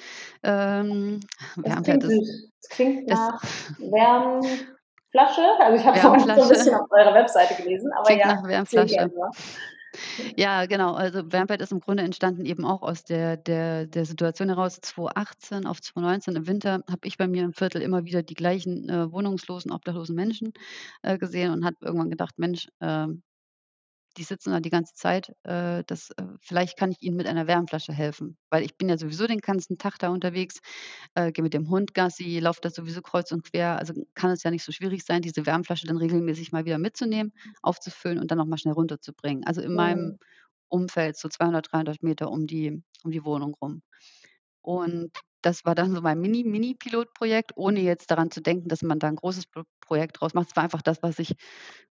Ähm, Das Wärmbärt klingt ist. Das klingt nach Wärmflasche. Also, ich habe vorhin so 'n Wärmflasche. bisschen auf eurer Webseite gelesen, aber Klingt ja, nach Wärmflasche. Ja, genau. Also, Wärmbärt ist im Grunde entstanden eben auch aus der der der Situation heraus 2018 auf 2019 im Winter habe ich bei mir im Viertel immer wieder die gleichen, äh, wohnungslosen, obdachlosen Menschen, äh, gesehen und habe irgendwann gedacht: „Mensch, ähm, die sitzen da die ganze Zeit, äh, das äh, vielleicht kann ich ihnen mit einer Wärmflasche helfen.“ Weil ich bin ja sowieso den ganzen Tag da unterwegs, äh, gehe mit dem Hund Gassi, laufe da sowieso kreuz und quer. Also, kann es ja nicht so schwierig sein, diese Wärmflasche dann regelmäßig mal wieder mitzunehmen, aufzufüllen und dann noch mal schnell runterzubringen. Also, in meinem Mhm. Umfeld so 200, 300 Meter um die um die Wohnung rum. Und das war dann so mein Mini Mini-Pilotprojekt, ohne jetzt daran zu denken, dass man da 'n großes Pro Projekt draus macht. Es war einfach das, was ich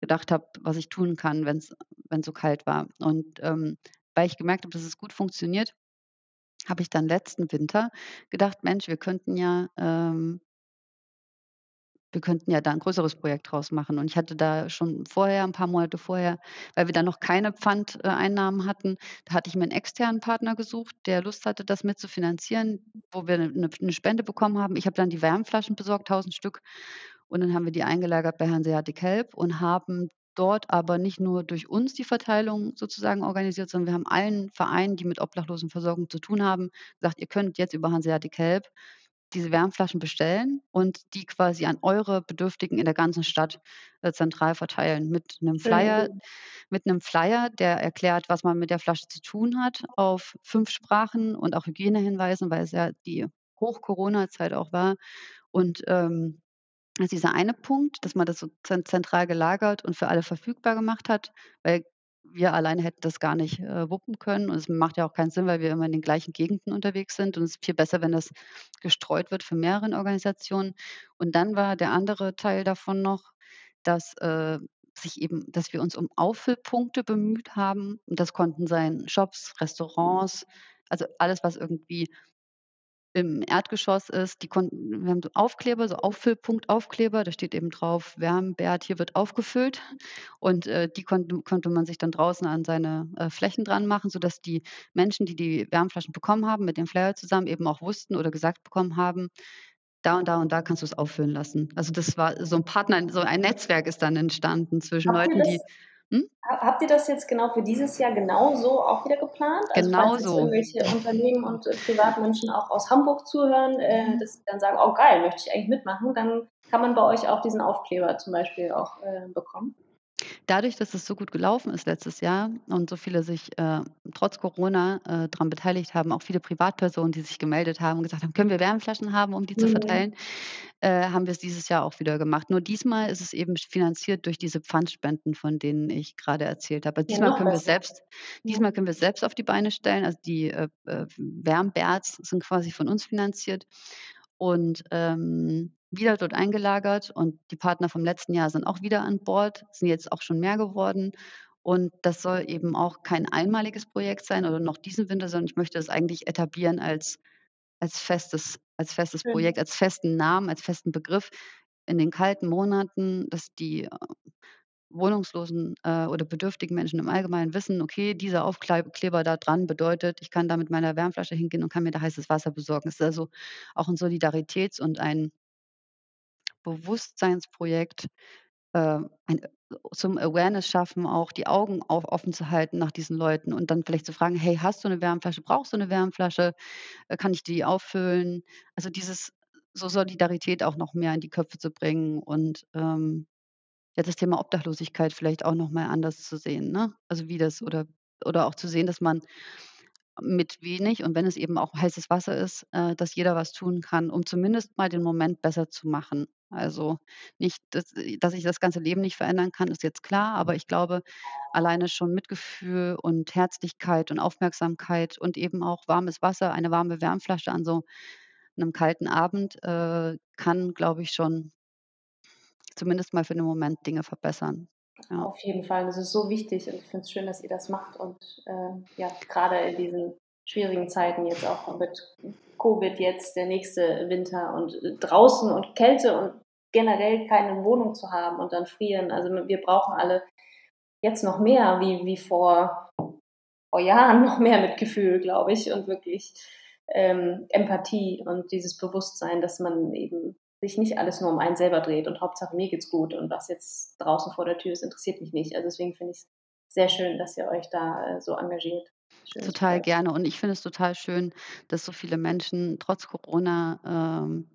gedacht habe, was ich tun kann, wenn's wenn's so kalt war. Und, ähm, weil ich gemerkt habe, dass es gut funktioniert, habe ich dann letzten Winter gedacht: „Mensch, wir könnten ja, ähm“ „wir könnten ja da 'n größeres Projekt draus machen.“ Und ich hatte da schon vorher 'n paar Monate vorher weil wir da noch keine Pfand äh, Einnahmen hatten, da hatte ich mir 'n externen Partner gesucht, der Lust hatte, das mitzufinanzieren, wo wir 'ne 'ne 'ne Spende bekommen haben. Ich habe dann die Wärmflaschen besorgt, 1.000 Stück, und dann haben wir die eingelagert bei Hanseatic Help und haben dort aber nicht nur durch uns die Verteilung sozusagen organisiert, sondern wir haben allen Vereinen, die mit Obdachlosenversorgung zu tun haben, gesagt: „Ihr könnt jetzt über Hanseatic Help diese Wärmflaschen bestellen und die quasi an eure Bedürftigen in der ganzen Stadt, äh, zentral verteilen.“ Mit 'nem Schöne Flyer Idee. mit 'nem Flyer, der erklärt, was man mit der Flasche zu tun hat, auf 5 Sprachen und auch Hygienehinweisen, weil es ja die Hoch-Corona-Zeit auch war. Und, ähm, also, dieser eine Punkt, dass man das so zen zentral gelagert und für alle verfügbar gemacht hat, weil wir alleine hätten das gar nicht, äh, wuppen können. Und es macht ja auch keinen Sinn, weil wir immer in den gleichen Gegenden unterwegs sind. Und es ist viel besser, wenn das gestreut wird von mehreren Organisationen. Und dann war der andere Teil davon noch, dass, äh, sich eben dass wir uns um Auffüllpunkte bemüht haben. Und das konnten sein Shops, Restaurants, also, alles, was irgendwie im Erdgeschoss ist. Die konnten wir haben so Aufkleber, so Auffüllpunktaufkleber, da steht eben drauf: „Wärmbärt, hier wird aufgefüllt.“ Und, äh, die konnte konnte man sich dann draußen an seine, äh, Flächen dran machen, sodass die Menschen, die die Wärmflaschen bekommen haben, mit dem Flyer zusammen eben auch wussten oder gesagt bekommen haben: „Da und da und da kannst du's auffüllen lassen.“ Also, das war so 'n Partner so ein Netzwerk ist dann entstanden zwischen Leuten, die hm? ha habt ihr das jetzt genau für dieses Jahr genauso auch wieder geplant? Also, falls jetzt Genauso. irgendwelche Unternehmen und, äh, Privatmenschen auch aus Hamburg zuhören, äh, Mhm. dass sie dann sagen: „Oh geil, möchte ich eigentlich mitmachen“, dann kann man bei euch auch diesen Aufkleber zum Beispiel auch, äh, bekommen? Dadurch, dass es so gut gelaufen ist letztes Jahr und so viele sich, äh, trotz Corona, äh, dran beteiligt haben, auch viele Privatpersonen, die sich gemeldet haben und gesagt haben: „Können wir Wärmflaschen haben, um die zu Mhm. verteilen?“ Äh, haben wir's dieses Jahr auch wieder gemacht. Nur diesmal ist es eben finanziert durch diese Pfandspenden, von denen ich grade erzählt habe. Ja, Diesmal noch können wir es selbst Ja. diesmal können wir es selbst auf die Beine stellen. Also, die, äh, äh, Wärmbärts sind quasi von uns finanziert und, ähm, wieder dort eingelagert. Und die Partner vom letzten Jahr sind auch wieder an Bord, sind jetzt auch schon mehr geworden. Und das soll eben auch kein einmaliges Projekt sein oder noch diesen Winter, sondern ich möchte das eigentlich etablieren als als festes als festes. Projekt, als festen Namen, als festen Begriff in den kalten Monaten, dass die, äh, wohnungslosen, äh, oder bedürftigen Menschen im Allgemeinen wissen: „Okay, dieser Aufklei Kleber da dran bedeutet, ich kann da mit meiner Wärmflasche hingehen und kann mir da heißes Wasser besorgen.“ Es ist also auch 'n Solidaritäts und ein Bewusstseinsprojekt, äh, ein zum Awareness schaffen, auch die Augen auch offen zu halten nach diesen Leuten und dann vielleicht zu fragen: „Hey, hast du 'ne Wärmflasche? Brauchst du 'ne Wärmflasche? Äh, kann ich die auffüllen?“ Also, dieses so Solidarität auch noch mehr in die Köpfe zu bringen und, ähm, ja, das Thema Obdachlosigkeit vielleicht auch noch mal anders zu sehen, ne? Also, wie das oder oder auch zu sehen, dass man mit wenig und wenn es eben auch heißes Wasser ist, äh, dass jeder was tun kann, um zumindest mal den Moment besser zu machen. Also, nicht, dass äh, dass ich das ganze Leben nicht verändern kann, ist jetzt klar, aber ich glaube, alleine schon Mitgefühl und Herzlichkeit und Aufmerksamkeit und eben auch warmes Wasser, eine warme Wärmflasche an so 'nem kalten Abend, äh, kann, glaube ich, schon zumindest mal für den Moment Dinge verbessern. Ja. Auf jeden Fall, das ist so wichtig und ich finde es schön, dass ihr das macht und äh, ja, gerade in diesen schwierigen Zeiten jetzt auch mit Covid jetzt, der nächste Winter und draußen und Kälte und generell keine Wohnung zu haben und dann frieren. Also wir brauchen alle jetzt noch mehr wie, wie vor, vor Jahren noch mehr Mitgefühl, glaube ich, und wirklich ähm, Empathie und dieses Bewusstsein, dass man eben sich nicht alles nur um einen selber dreht und Hauptsache mir geht's gut und was jetzt draußen vor der Tür ist, interessiert mich nicht. Also deswegen finde ich es sehr schön, dass ihr euch da äh, so engagiert. Schön total gerne und ich finde es total schön, dass so viele Menschen trotz Corona ähm,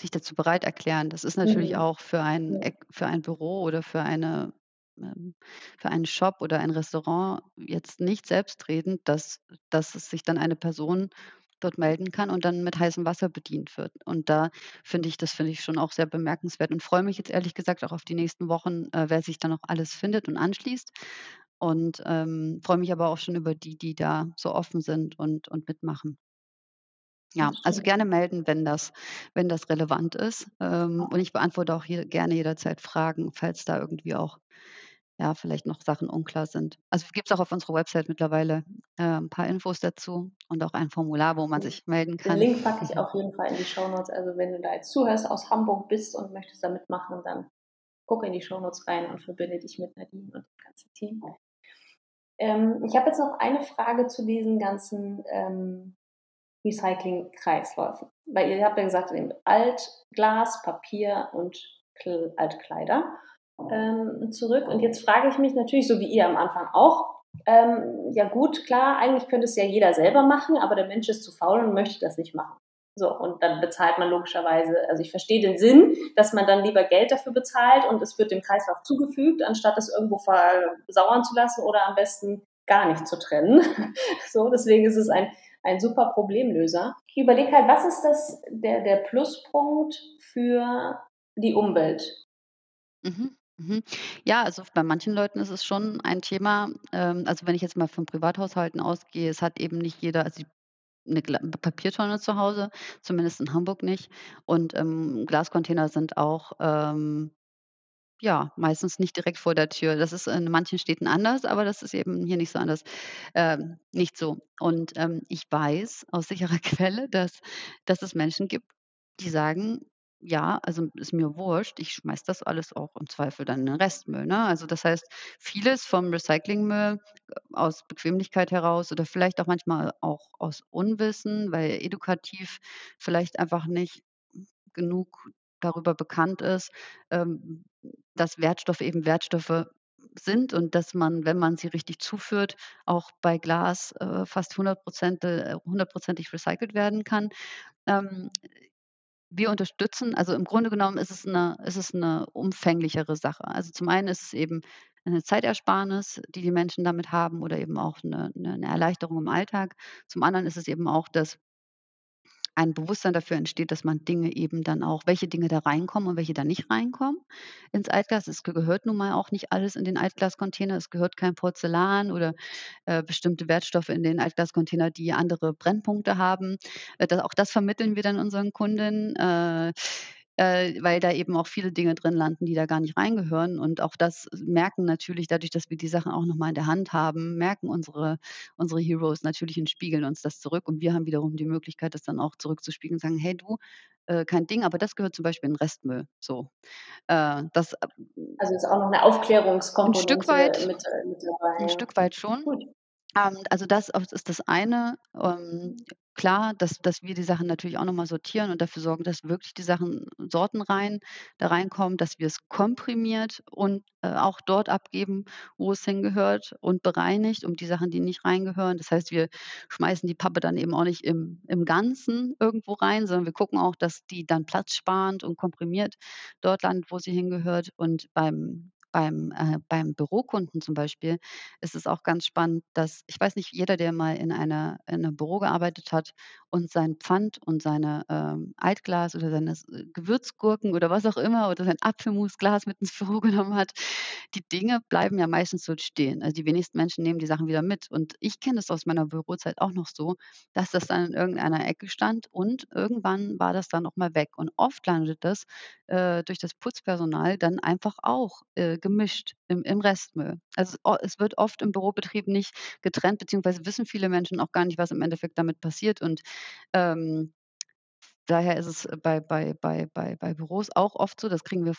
sich dazu bereit erklären. Das ist natürlich mhm. auch für ein, für ein Büro oder für eine ähm, für einen Shop oder ein Restaurant jetzt nicht selbstredend, dass, dass es sich dann eine Person dort melden kann und dann mit heißem Wasser bedient wird. Und da finde ich, das finde ich schon auch sehr bemerkenswert und freue mich jetzt ehrlich gesagt auch auf die nächsten Wochen, äh, wer sich dann noch alles findet und anschließt. Und ähm, freue mich aber auch schon über die, die da so offen sind und, und mitmachen. Ja, also gerne melden, wenn das, wenn das relevant ist. Ähm, und ich beantworte auch hier gerne jederzeit Fragen, falls da irgendwie auch ja, vielleicht noch Sachen unklar sind. Also gibt es auch auf unserer Website mittlerweile ein paar Infos dazu und auch ein Formular, wo man sich melden kann. Den Link packe ich auf jeden Fall in die Show Notes. Also wenn du da jetzt zuhörst, aus Hamburg bist und möchtest da mitmachen, dann guck in die Show Notes rein und verbinde dich mit Nadine und dem ganzen Team. Ähm, ich habe jetzt noch eine Frage zu diesen ganzen ähm, Recycling-Kreisläufen. Weil ihr habt ja gesagt, Alt, Glas, Papier und Altkleider ähm, zurück. Und jetzt frage ich mich natürlich, so wie ihr am Anfang auch, ähm, ja gut, klar, eigentlich könnte es ja jeder selber machen, aber der Mensch ist zu faul und möchte das nicht machen. So, und dann bezahlt man logischerweise, also ich verstehe den Sinn, dass man dann lieber Geld dafür bezahlt und es wird dem Kreislauf zugefügt, anstatt es irgendwo versauern zu lassen oder am besten gar nicht zu trennen. so, deswegen ist es ein, ein super Problemlöser. Ich überlege halt, was ist das, der, der Pluspunkt für die Umwelt? Mhm. Mhm. Ja, also bei manchen Leuten ist es schon ein Thema. Ähm, also wenn ich jetzt mal von Privathaushalten ausgehe, es hat eben nicht jeder, also eine Papiertonne zu Hause, zumindest in Hamburg nicht. Und ähm, Glascontainer sind auch ähm, ja, meistens nicht direkt vor der Tür. Das ist in manchen Städten anders, aber das ist eben hier nicht so anders. Ähm, nicht so. Und ähm, ich weiß aus sicherer Quelle, dass, dass es Menschen gibt, die sagen, ja, also ist mir wurscht, ich schmeiß das alles auch im Zweifel dann in den Restmüll, ne? Also, das heißt, vieles vom Recyclingmüll äh, aus Bequemlichkeit heraus oder vielleicht auch manchmal auch aus Unwissen, weil edukativ vielleicht einfach nicht genug darüber bekannt ist, ähm, dass Wertstoffe eben Wertstoffe sind und dass man, wenn man sie richtig zuführt, auch bei Glas äh, fast 100 äh, hundertprozentig recycelt werden kann. Ähm, wir unterstützen also im Grunde genommen ist es eine ist es 'ne umfänglichere Sache. Also, zum einen ist es eben eine Zeitersparnis, die die Menschen damit haben oder eben auch eine 'ne 'ne Erleichterung im Alltag. Zum anderen ist es eben auch das ein Bewusstsein dafür entsteht, dass man Dinge eben dann auch welche Dinge da reinkommen und welche da nicht reinkommen ins Altglas. Es gehört nun mal auch nicht alles in den Altglascontainer. Es gehört kein Porzellan oder, äh, bestimmte Wertstoffe in den Altglascontainer, die andere Brennpunkte haben. Äh, da auch das vermitteln wir dann unseren Kunden. Äh, äh, weil da eben auch viele Dinge drin landen, die da gar nicht reingehören. Und auch das merken natürlich dadurch, dass wir die Sachen auch noch mal in der Hand haben, merken unsere unsere Heroes natürlich und spiegeln uns das zurück. Und wir haben wiederum die Möglichkeit, das dann auch zurückzuspiegeln und sagen: „Hey du, äh, kein Ding, aber das gehört zum Beispiel in Restmüll“, so. Äh, das äh, Also ist auch noch 'ne Aufklärungskomponente 'n Stück weit mit äh, mit dabei, 'n Stück weit schon. Gut. Ähm, also das ist das eine. Klar, dass dass wir die Sachen natürlich auch noch mal sortieren und dafür sorgen, dass wirklich die Sachen sortenrein da reinkommen, dass wir es komprimiert und, äh, auch dort abgeben, wo es hingehört und bereinigt um die Sachen, die nicht reingehören. Das heißt, wir schmeißen die Pappe dann eben auch nicht im im Ganzen irgendwo rein, sondern wir gucken auch, dass die dann platzsparend und komprimiert dort landet, wo sie hingehört. Und beim beim, äh, beim Bürokunden zum Beispiel ist es auch ganz spannend, dass ich weiß nicht, jeder, der mal in einer in 'nem Büro gearbeitet hat und sein Pfand und seine, ähm, Altglas oder seine äh, Gewürzgurken oder was auch immer oder sein Apfelmusglas mit ins Büro genommen hat, die Dinge bleiben ja meistens dort stehen. Also, die wenigsten Menschen nehmen die Sachen wieder mit. Und ich kenne das aus meiner Bürozeit auch noch so, dass das dann in irgendeiner Ecke stand und irgendwann war das dann auch mal weg. Und oft landet das, äh, durch das Putzpersonal dann einfach auch, äh, gemischt im im Restmüll. Also, es wird oft im Bürobetrieb nicht getrennt, beziehungsweise wissen viele Menschen auch gar nicht, was im Endeffekt damit passiert und, ähm, daher ist es bei bei bei bei bei Büros auch oft so, das kriegen wir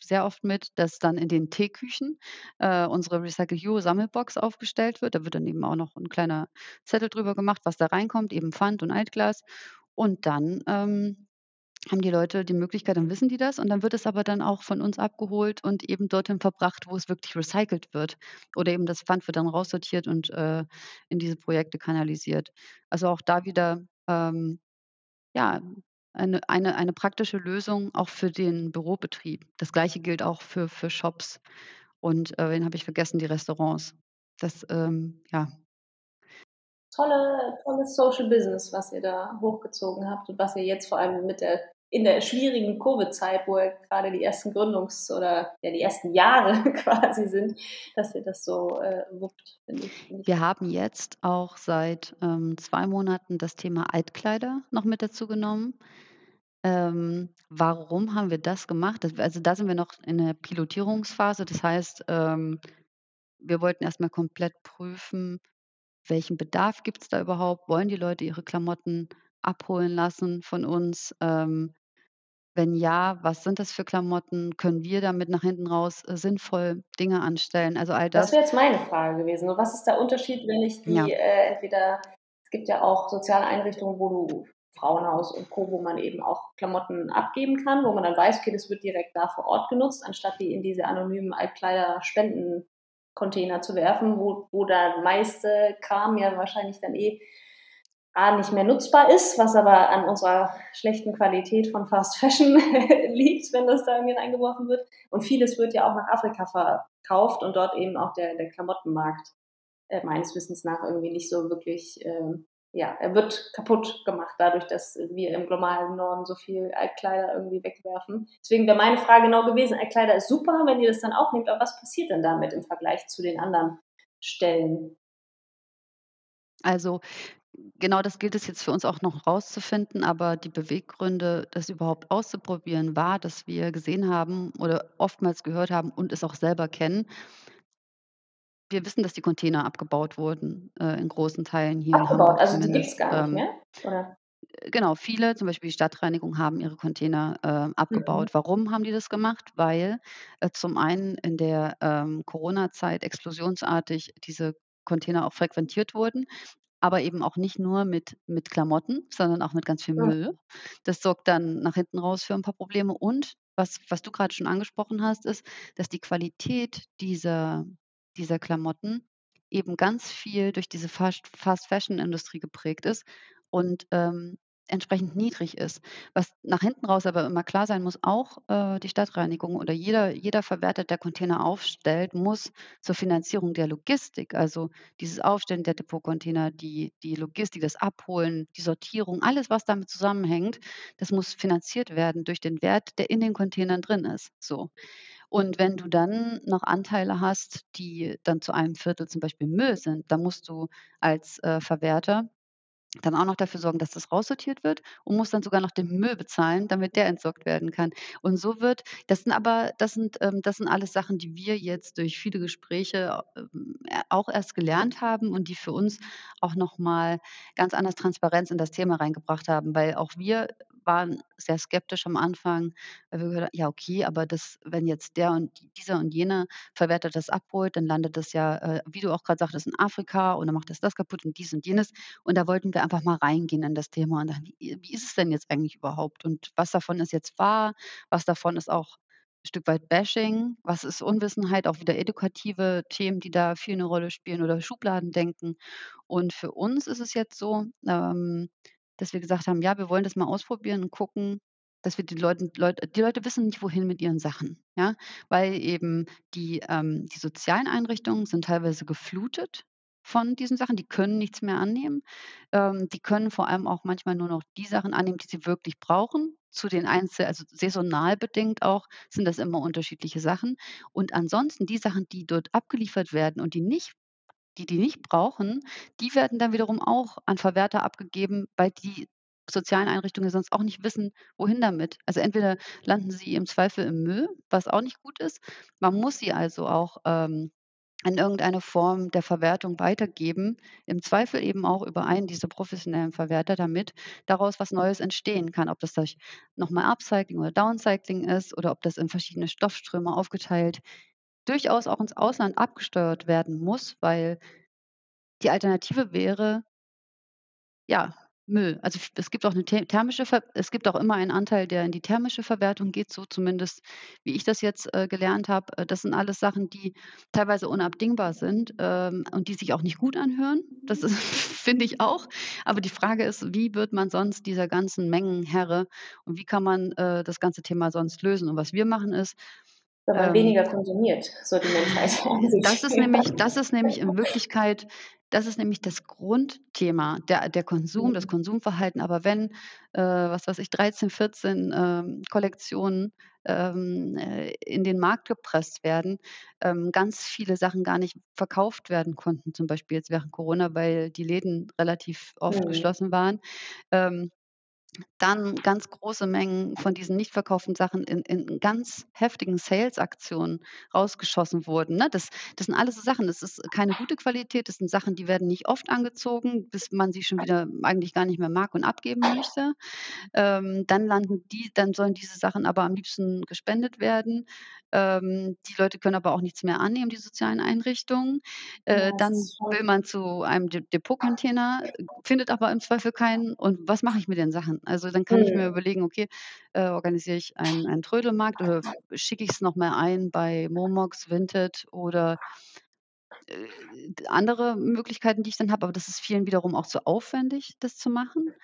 sehr oft mit, dass dann in den Teeküchen, äh, unsere Recycle Hero Sammelbox aufgestellt wird. Da wird dann eben auch noch 'n kleiner Zettel drüber gemacht, was da reinkommt, eben Pfand und Altglas. Und dann, ähm, haben die Leute die Möglichkeit dann wissen die das und dann wird es aber dann auch von uns abgeholt und eben dorthin verbracht, wo es wirklich recycelt wird. Oder eben das Pfand wird dann raussortiert und, äh, in diese Projekte kanalisiert. Also, auch da wieder, ähm, ja, eine eine eine praktische Lösung auch für den Bürobetrieb. Das Gleiche gilt auch für für Shops und, äh, wen habe ich vergessen? Die Restaurants. Das, ähm, ja. Tolle tolles Social Business, was ihr da hochgezogen habt und was ihr jetzt vor allem mit der in der schwierigen Covid-Zeit, wo ja grade die ersten Gründungs oder ja, die ersten Jahre quasi sind, dass ihr das so, äh, wuppt, finde ich finde ich Wir haben jetzt auch seit, ähm, 2 Monaten das Thema Altkleider noch mit dazu genommen. Ähm, warum haben wir das gemacht? Das also, da sind wir noch in der Pilotierungsphase. Das heißt, ähm, wir wollten erst mal komplett prüfen, welchen Bedarf gibt's da überhaupt? Wollen die Leute ihre Klamotten abholen lassen von uns? Ähm, wenn ja, was sind das für Klamotten? Können wir damit nach hinten raus, äh, sinnvoll Dinge anstellen? Also, all Das das. wäre jetzt meine Frage gewesen. Was ist der Unterschied, wenn ich Ja. die, äh, entweder es gibt ja auch soziale Einrichtungen, wo du Frauenhaus und Co., wo man eben auch Klamotten abgeben kann, wo man dann weiß, okay, das wird direkt da vor Ort genutzt, anstatt die in diese anonymen Altkleider-Spenden-Container zu werfen, wo wo der meiste Kram ja wahrscheinlich dann eh A nicht mehr nutzbar ist, was aber an unserer schlechten Qualität von Fast Fashion liegt, wenn das da irgendwie reingeworfen wird. Und vieles wird ja auch nach Afrika verkauft und dort eben auch der der Klamottenmarkt, äh, meines Wissens nach irgendwie nicht so wirklich, ähm ja, er wird kaputt gemacht dadurch, dass wir im globalen Norden so viel Altkleider irgendwie wegwerfen. Deswegen wäre meine Frage genau gewesen, Altkleider ist super, wenn ihr das dann auch nehmt, aber was passiert denn damit im Vergleich zu den anderen Stellen? Also, genau das gilt es jetzt für uns auch noch rauszufinden, aber die Beweggründe, das überhaupt auszuprobieren, war, dass wir gesehen haben oder oftmals gehört haben und es auch selber kennen wir wissen, dass die Container abgebaut wurden, äh, in großen Teilen hier in Abgebaut, Hamburg also die gibt's zumindest. gar nicht Ähm, mehr, oder? äh, genau, viele, zum Beispiel die Stadtreinigung, haben ihre Container, äh, Mhm. abgebaut. Warum haben die das gemacht? Weil, äh, zum einen in der, ähm, Corona-Zeit explosionsartig diese Container auch frequentiert wurden, aber eben auch nicht nur mit mit Klamotten, sondern auch mit ganz viel. Müll. Das sorgt dann nach hinten raus für 'n paar Probleme und was was du grad schon angesprochen hast, ist, dass die Qualität dieser dieser Klamotten eben ganz viel durch diese Fast-Fashion-Industrie geprägt ist und, ähm, entsprechend niedrig ist. Was nach hinten raus aber immer klar sein muss, auch, äh, die Stadtreinigung oder jeder jeder Verwerter, der Container aufstellt, muss zur Finanzierung der Logistik, also dieses Aufstellen der Depotcontainer, die die Logistik, das Abholen, die Sortierung, alles, was damit zusammenhängt, das muss finanziert werden durch den Wert, der in den Containern drin ist, so. Und wenn du dann noch Anteile hast, die dann zu einem Viertel zum Beispiel Müll sind, dann musst du als, äh, Verwerter dann auch noch dafür sorgen, dass das raussortiert wird und musst dann sogar noch den Müll bezahlen, damit der entsorgt werden kann. Und so wird das sind aber das sind ähm, das sind alles Sachen, die wir jetzt durch viele Gespräche, ähm, äh, auch erst gelernt haben und die für uns auch noch mal ganz anders Transparenz in das Thema reingebracht haben, weil auch wir waren sehr skeptisch am Anfang, weil wir gehört ha ja, okay, aber das wenn jetzt der und dieser und jener Verwerter das abholt, dann landet das ja, äh, wie du auch grad sagtest, in Afrika und dann macht das das kaputt und dies und jenes. Und da wollten wir einfach mal reingehen in das Thema und dann: „Wie ist es denn jetzt eigentlich überhaupt und was davon ist jetzt wahr? Was davon ist auch Stück weit Bashing? Was ist Unwissenheit?“ Auch wieder edukative Themen, die da viel 'ne Rolle spielen oder Schubladendenken. Und für uns ist es jetzt so, ähm, dass wir gesagt haben: „Ja, wir wollen das mal ausprobieren und gucken, dass wir die Leuten Leut die Leute wissen nicht, wohin mit ihren Sachen“, ja? Weil eben die ähm, die sozialen Einrichtungen sind teilweise geflutet von diesen Sachen. Die können nichts mehr annehmen. Ähm, die können vor allem auch manchmal nur noch die Sachen annehmen, die sie wirklich brauchen. Zu den einzel also saisonal bedingt auch sind das immer unterschiedliche Sachen. Und ansonsten die Sachen, die dort abgeliefert werden und die nicht die die nicht brauchen, die werden dann wiederum auch an Verwerter abgegeben, weil die sozialen Einrichtungen sonst auch nicht wissen, wohin damit. Also entweder landen sie im Zweifel im Müll, was auch nicht gut ist. Man muss sie also auch ähm, in irgendeine Form der Verwertung weitergeben, im Zweifel eben auch über einen dieser professionellen Verwerter, damit daraus was Neues entstehen kann. Ob das durch nochmal Upcycling oder Downcycling ist oder ob das in verschiedene Stoffströme aufgeteilt durchaus auch ins Ausland abgesteuert werden muss, weil die Alternative wäre, ja, Müll. Also es gibt auch eine thermische Ver es gibt auch immer einen Anteil, der in die thermische Verwertung geht, so zumindest wie ich das jetzt, äh, gelernt habe. Äh, das sind alles Sachen, die teilweise unabdingbar sind, ähm, und die sich auch nicht gut anhören. Das finde ich auch. Aber die Frage ist, wie wird man sonst dieser ganzen Mengen Herr und wie kann man, äh, das ganze Thema sonst lösen? Und was wir machen ist wenn man ähm, weniger konsumiert, so die Menschheit. Das ist nämlich das ist nämlich in Wirklichkeit das ist nämlich das Grundthema, der der Konsum, das mhm. Konsumverhalten. Aber wenn, äh, was weiß ich, 13, 14, ähm, Kollektionen, ähm, äh, in den Markt gepresst werden, ähm, ganz viele Sachen gar nicht verkauft werden konnten, zum Beispiel jetzt während Corona, weil die Läden relativ oft Mhm. geschlossen waren, ähm dann ganz große Mengen von diesen nicht verkauften Sachen in in ganz heftigen Sales-Aktionen rausgeschossen wurden, ne? Das das sind alles so Sachen. Das ist keine gute Qualität. Das sind Sachen, die werden nicht oft angezogen, bis man sie schon wieder eigentlich gar nicht mehr mag und abgeben möchte. Ähm, dann landen die dann sollen diese Sachen aber am liebsten gespendet werden. Ähm, die Leute können aber auch nichts mehr annehmen, die sozialen Einrichtungen. Äh, dann will man zu einem De Depotcontainer, findet aber im Zweifel keinen. Und was mache ich mit den Sachen? Also, dann kann ich mir Mhm. überlegen, okay, äh, organisiere ich einen einen Trödelmarkt oder schicke ich es noch mal ein bei Momox, Vinted oder äh, andere Möglichkeiten, die ich dann habe, aber das ist vielen wiederum auch zu aufwendig, das zu machen.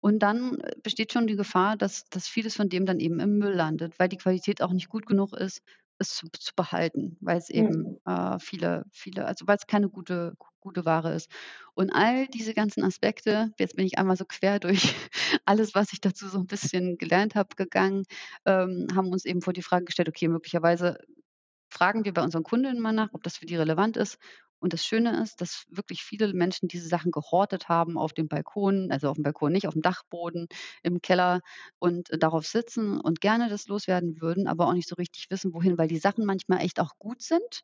Und dann äh, besteht schon die Gefahr, dass dass vieles von dem dann eben im Müll landet, weil die Qualität auch nicht gut genug ist, es zu zu behalten, weil es eben, äh, viele viele also, weil es keine gute gute Ware ist. Und all diese ganzen Aspekte jetzt bin ich einmal so quer durch alles, was ich dazu so ein bisschen gelernt habe, gegangen, ähm, haben uns eben vor die Frage gestellt: „Okay, möglicherweise fragen wir bei unseren Kundinnen mal nach, ob das für die relevant ist. Und das Schöne ist, dass wirklich viele Menschen diese Sachen gehortet haben auf dem Balkon, also auf dem Balkon nicht, auf dem Dachboden, im Keller und darauf sitzen und gerne das loswerden würden, aber auch nicht so richtig wissen, wohin, weil die Sachen manchmal echt auch gut sind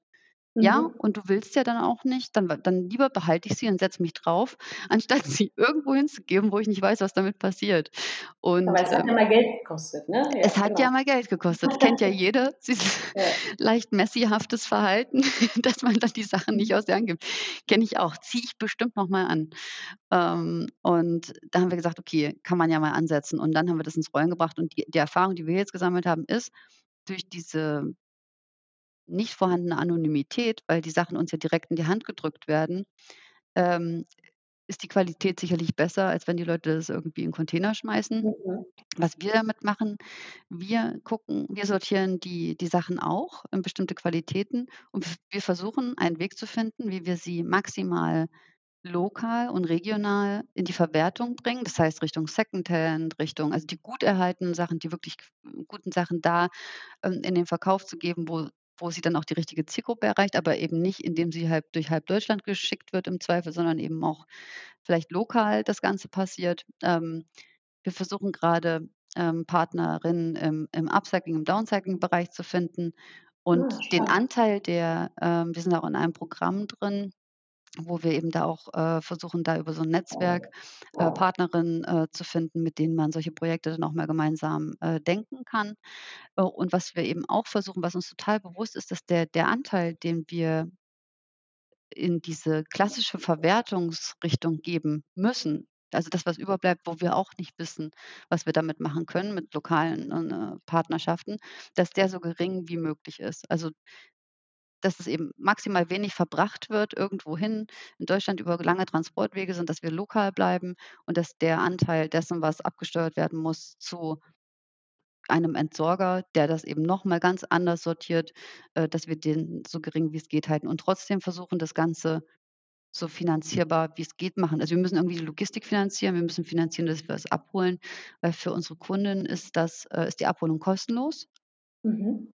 ja, Mhm. und du willst ja dann auch nicht, dann dann lieber behalte ich sie und setze mich drauf, anstatt sie irgendwo hinzugeben, wo ich nicht weiß, was damit passiert. Aber Und, es hat ja ähm, mal Geld gekostet, ne? Ja, es hat ja genau. mal Geld gekostet. Kennt ja jeder, dieses Ja. leicht messihaftes Verhalten, dass man dann die Sachen nicht Mhm. aus der Hand gibt. Kenne ich auch, ziehe ich bestimmt noch mal an. Ähm, und da haben wir gesagt: „Okay, kann man ja mal ansetzen.“ Und dann haben wir das ins Rollen gebracht und die die Erfahrung, die wir jetzt gesammelt haben, ist, durch diese nicht vorhandene Anonymität, weil die Sachen uns ja direkt in die Hand gedrückt werden, ähm, ist die Qualität sicherlich besser, als wenn die Leute das irgendwie in Container schmeißen. Mhm. Was wir damit machen, wir gucken wir sortieren die die Sachen auch in bestimmte Qualitäten und wir versuchen, einen Weg zu finden, wie wir sie maximal lokal und regional in die Verwertung bringen. Das heißt Richtung Secondhand, Richtung also die gut erhaltenen Sachen, die wirklich guten Sachen da, ähm, in den Verkauf zu geben, wo wo sie dann auch die richtige Zielgruppe erreicht, aber eben nicht, indem sie halb durch halb Deutschland geschickt wird im Zweifel, sondern eben auch vielleicht lokal das Ganze passiert. Ähm, wir versuchen gerade ähm, Partnerinnen im im Upcycling, im Downcycling-Bereich zu finden und Ah, den. Anteil der ähm, wir sind auch in einem Programm drin, wo wir eben da auch, äh, versuchen, da über so 'n Netzwerk, äh, Partnerinnen, äh, zu finden, mit denen man solche Projekte dann auch mal gemeinsam, äh, denken kann. Äh, und was wir eben auch versuchen, was uns total bewusst ist, dass der der Anteil, den wir in diese klassische Verwertungsrichtung geben müssen, also das, was überbleibt, wo wir auch nicht wissen, was wir damit machen können mit lokalen, äh, Partnerschaften, dass der so gering wie möglich ist. Also dass es eben maximal wenig verbracht wird irgendwohin in Deutschland über lange Transportwege sind, dass wir lokal bleiben und dass der Anteil dessen, was abgesteuert werden muss, zu einem Entsorger, der das eben noch mal ganz anders sortiert, äh, dass wir den so gering wie es geht halten und trotzdem versuchen, das Ganze so finanzierbar wie es geht machen. Also, wir müssen irgendwie die Logistik finanzieren, wir müssen finanzieren, dass wir es abholen, weil für unsere Kunden ist das äh, ist die Abholung kostenlos. Mhm.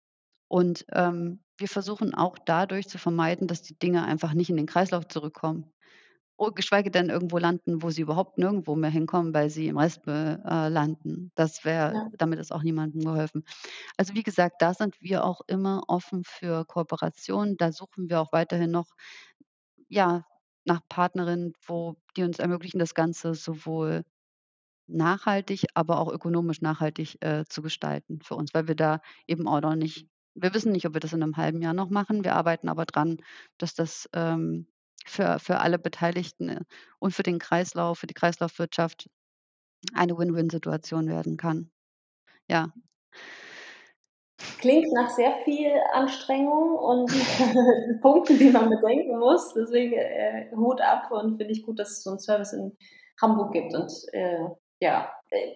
Und, ähm, wir versuchen auch dadurch zu vermeiden, dass die Dinge einfach nicht in den Kreislauf zurückkommen. oh, geschweige denn irgendwo landen, wo sie überhaupt nirgendwo mehr hinkommen, weil sie im Restmüll, äh, landen. Das wäre Ja. damit ist auch niemandem geholfen. Also, wie gesagt, da sind wir auch immer offen für Kooperation. Da suchen wir auch weiterhin noch, ja, nach Partnerinnen, wo die uns ermöglichen, das Ganze sowohl nachhaltig, aber auch ökonomisch nachhaltig, äh, zu gestalten für uns, weil wir da eben auch noch nicht wir wissen nicht, ob wir das in 'nem halben Jahr noch machen. Wir arbeiten aber dran, dass das, ähm, für für alle Beteiligten, äh, und für den Kreislauf für die Kreislaufwirtschaft eine Win-Win-Situation werden kann. Ja. Klingt nach sehr viel Anstrengung und Punkten, die man bedenken muss. Deswegen, äh, Hut ab und finde ich gut, dass es so 'n Service in Hamburg gibt und, äh, ja, äh,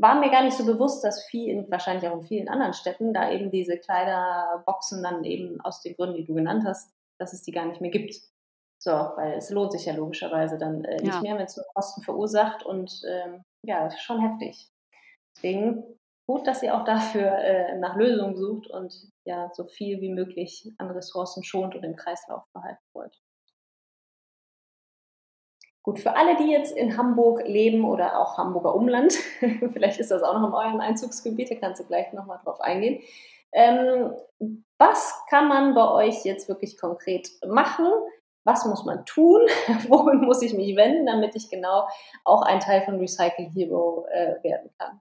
war mir gar nicht so bewusst, dass viel in wahrscheinlich auch in vielen anderen Städten da eben diese Kleiderboxen dann eben aus den Gründen, die du genannt hast, dass es die gar nicht mehr gibt. So, weil es lohnt sich ja logischerweise dann, äh, nicht Ja. mehr, wenn's nur Kosten verursacht und, ähm, ja, ist schon heftig. Deswegen gut, dass ihr auch dafür, äh, nach Lösungen sucht und ja, so viel wie möglich an Ressourcen schont und im Kreislauf behalten wollt. Gut, für alle, die jetzt in Hamburg leben oder auch Hamburger Umland, vielleicht ist das auch noch in eurem Einzugsgebiet, da kannst du gleich noch mal drauf eingehen. Ähm, was kann man bei euch jetzt wirklich konkret machen? Was muss man tun? Wohin muss ich mich wenden, damit ich genau auch ein Teil von Recycle Hero, äh, werden kann?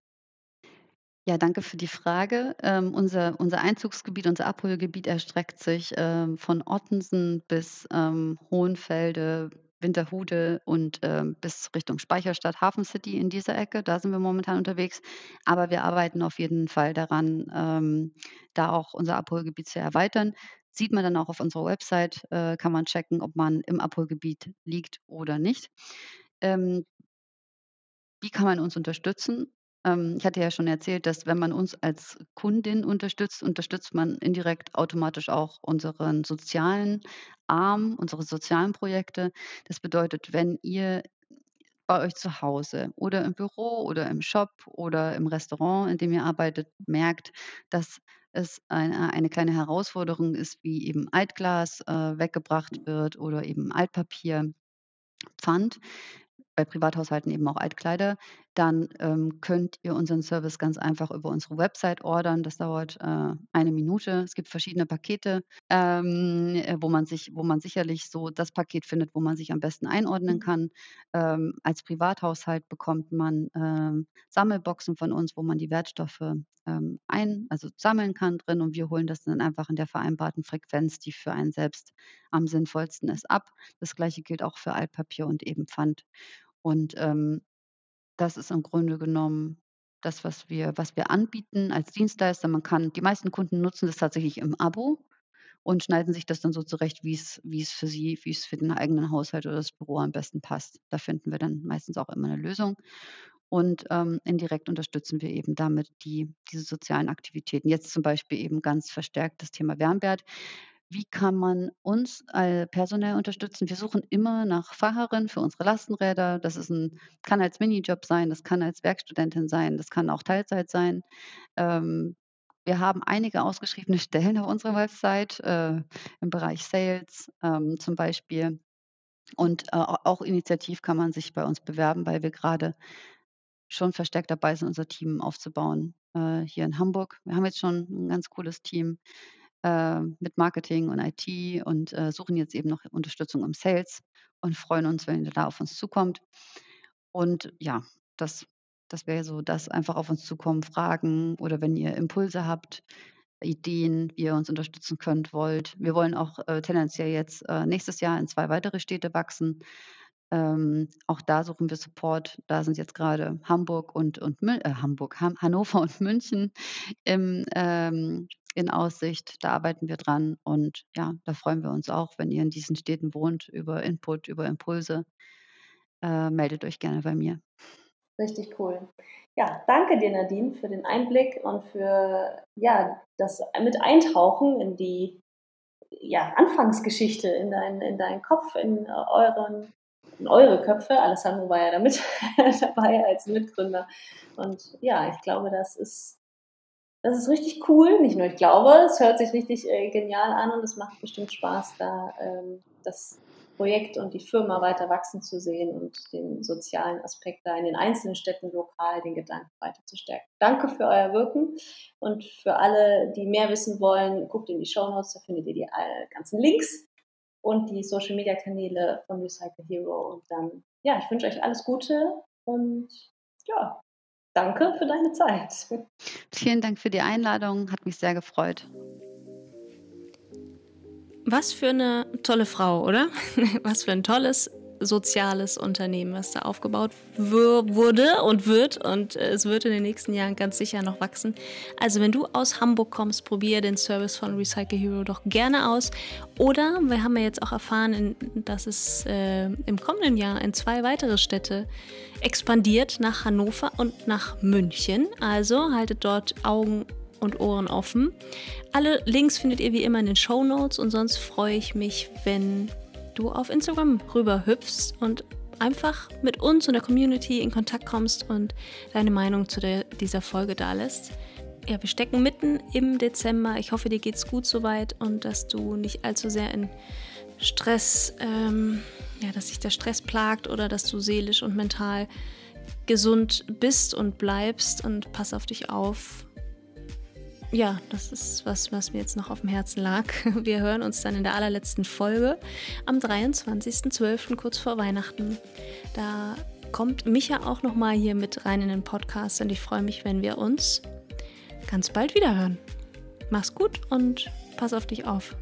Ja, danke für die Frage. Ähm, unser unser Einzugsgebiet, unser Abholgebiet erstreckt sich, ähm, von Ottensen bis, ähm, Hohenfelde, Winterhude und, ähm, bis Richtung Speicherstadt, Hafen City in dieser Ecke. Da sind wir momentan unterwegs. Aber wir arbeiten auf jeden Fall daran, ähm, da auch unser Abholgebiet zu erweitern. Sieht man dann auch auf unserer Website, äh, kann man checken, ob man im Abholgebiet liegt oder nicht. Ähm wie kann man uns unterstützen? Ähm, ich hatte ja schon erzählt, dass wenn man uns als Kundin unterstützt, unterstützt man indirekt automatisch auch unseren sozialen Arm, unsere sozialen Projekte. Das bedeutet, wenn ihr bei euch zu Hause oder im Büro oder im Shop oder im Restaurant, in dem ihr arbeitet, merkt, dass es eine eine kleine Herausforderung ist, wie eben Altglas, äh, weggebracht wird oder eben Altpapier, Pfand, bei Privathaushalten eben auch Altkleider, dann, ähm, könnt ihr unseren Service ganz einfach über unsere Website ordern. Das dauert, äh, eine Minute. Es gibt verschiedene Pakete, ähm, äh, wo man sich wo man sicherlich so das Paket findet, wo man sich am besten einordnen Mhm. kann. Ähm, als Privathaushalt bekommt man, ähm, Sammelboxen von uns, wo man die Wertstoffe, ähm, ein also sammeln kann drin und wir holen das dann einfach in der vereinbarten Frequenz, die für einen selbst am sinnvollsten ist, ab. Das Gleiche gilt auch für Altpapier und eben Pfand. Und, ähm, das ist im Grunde genommen das, was wir was wir anbieten als Dienstleister. Man kann die meisten Kunden nutzen das tatsächlich im Abo und schneiden sich das dann so zurecht, wie's wie's für sie wie's für den eigenen Haushalt oder das Büro am besten passt. Da finden wir dann meistens auch immer 'ne Lösung. Und, ähm, indirekt unterstützen wir eben damit die diese sozialen Aktivitäten. Jetzt zum Beispiel eben ganz verstärkt das Thema Wärmebad. Wie kann man uns, äh, personell unterstützen? Wir suchen immer nach Fahrerinnen für unsere Lastenräder. Das ist 'n kann als Minijob sein, das kann als Werkstudentin sein, das kann auch Teilzeit sein. Ähm, wir haben einige ausgeschriebene Stellen auf unserer Website, äh, im Bereich Sales, ähm, zum Beispiel. Und, äh, auch initiativ kann man sich bei uns bewerben, weil wir grade schon verstärkt dabei sind, unser Team aufzubauen, äh, hier in Hamburg. Wir haben jetzt schon 'n ganz cooles Team, äh, mit Marketing und IT und, äh, suchen jetzt eben noch Unterstützung im Sales und freuen uns, wenn ihr da auf uns zukommt. Und ja, das das wäre so das, einfach auf uns zukommen, fragen oder wenn ihr Impulse habt, Ideen, wie ihr uns unterstützen könnt, wollt. Wir wollen auch, äh, tendenziell jetzt, äh, nächstes Jahr in 2 weitere Städte wachsen. Ähm, auch da suchen wir Support. Da sind jetzt grade Hamburg und und äh, Hamburg, Han Hannover und München im ähm, in Aussicht. Da arbeiten wir dran und ja, da freuen wir uns auch, wenn ihr in diesen Städten wohnt, über Input, über Impulse. Äh, meldet euch gerne bei mir. Richtig cool. Ja, danke dir, Nadine, für den Einblick und für, ja, das mit Eintauchen in die, ja, Anfangsgeschichte, in deinen in deinen Kopf, in euren in eure Köpfe. Alessandro war ja da mit dabei als Mitgründer. Und ja, ich glaube, das ist das ist richtig cool. Nicht nur ich glaube, es hört sich richtig, äh, genial an und es macht bestimmt Spaß, da, ähm, das Projekt und die Firma weiter wachsen zu sehen und den sozialen Aspekt da in den einzelnen Städten lokal, den Gedanken weiter zu stärken. Danke für euer Wirken und für alle, die mehr wissen wollen, guckt in die Show Notes, da findet ihr die ganzen Links und die Social Media Kanäle von Recycle Hero. Und dann, ja, ich wünsche euch alles Gute und ja, danke für deine Zeit. Vielen Dank für die Einladung, hat mich sehr gefreut. Was für eine tolle Frau, oder? Was für ein tolles soziales Unternehmen, was da aufgebaut wurde und wird. Und äh, es wird in den nächsten Jahren ganz sicher noch wachsen. Also wenn du aus Hamburg kommst, probiere den Service von Recycle Hero doch gerne aus. Oder wir haben ja jetzt auch erfahren, dass es äh, im kommenden Jahr in zwei weitere Städte expandiert, nach Hannover und nach München. Also haltet dort Augen und Ohren offen. Alle Links findet ihr wie immer in den Show Notes und sonst freue ich mich, wenn du auf Instagram rüber hüpfst und einfach mit uns und der Community in Kontakt kommst und deine Meinung zu der, dieser Folge da lässt. Ja, wir stecken mitten im Dezember. Ich hoffe, dir geht's gut soweit und dass du nicht allzu sehr in Stress, ähm, ja, dass sich der Stress plagt oder dass du seelisch und mental gesund bist und bleibst und pass auf dich auf ja, das ist was, was mir jetzt noch auf dem Herzen lag. Wir hören uns dann in der allerletzten Folge am 23.12. kurz vor Weihnachten. Da kommt Micha auch noch mal hier mit rein in den Podcast und ich freue mich, wenn wir uns ganz bald wieder hören. Mach's gut und pass auf dich auf.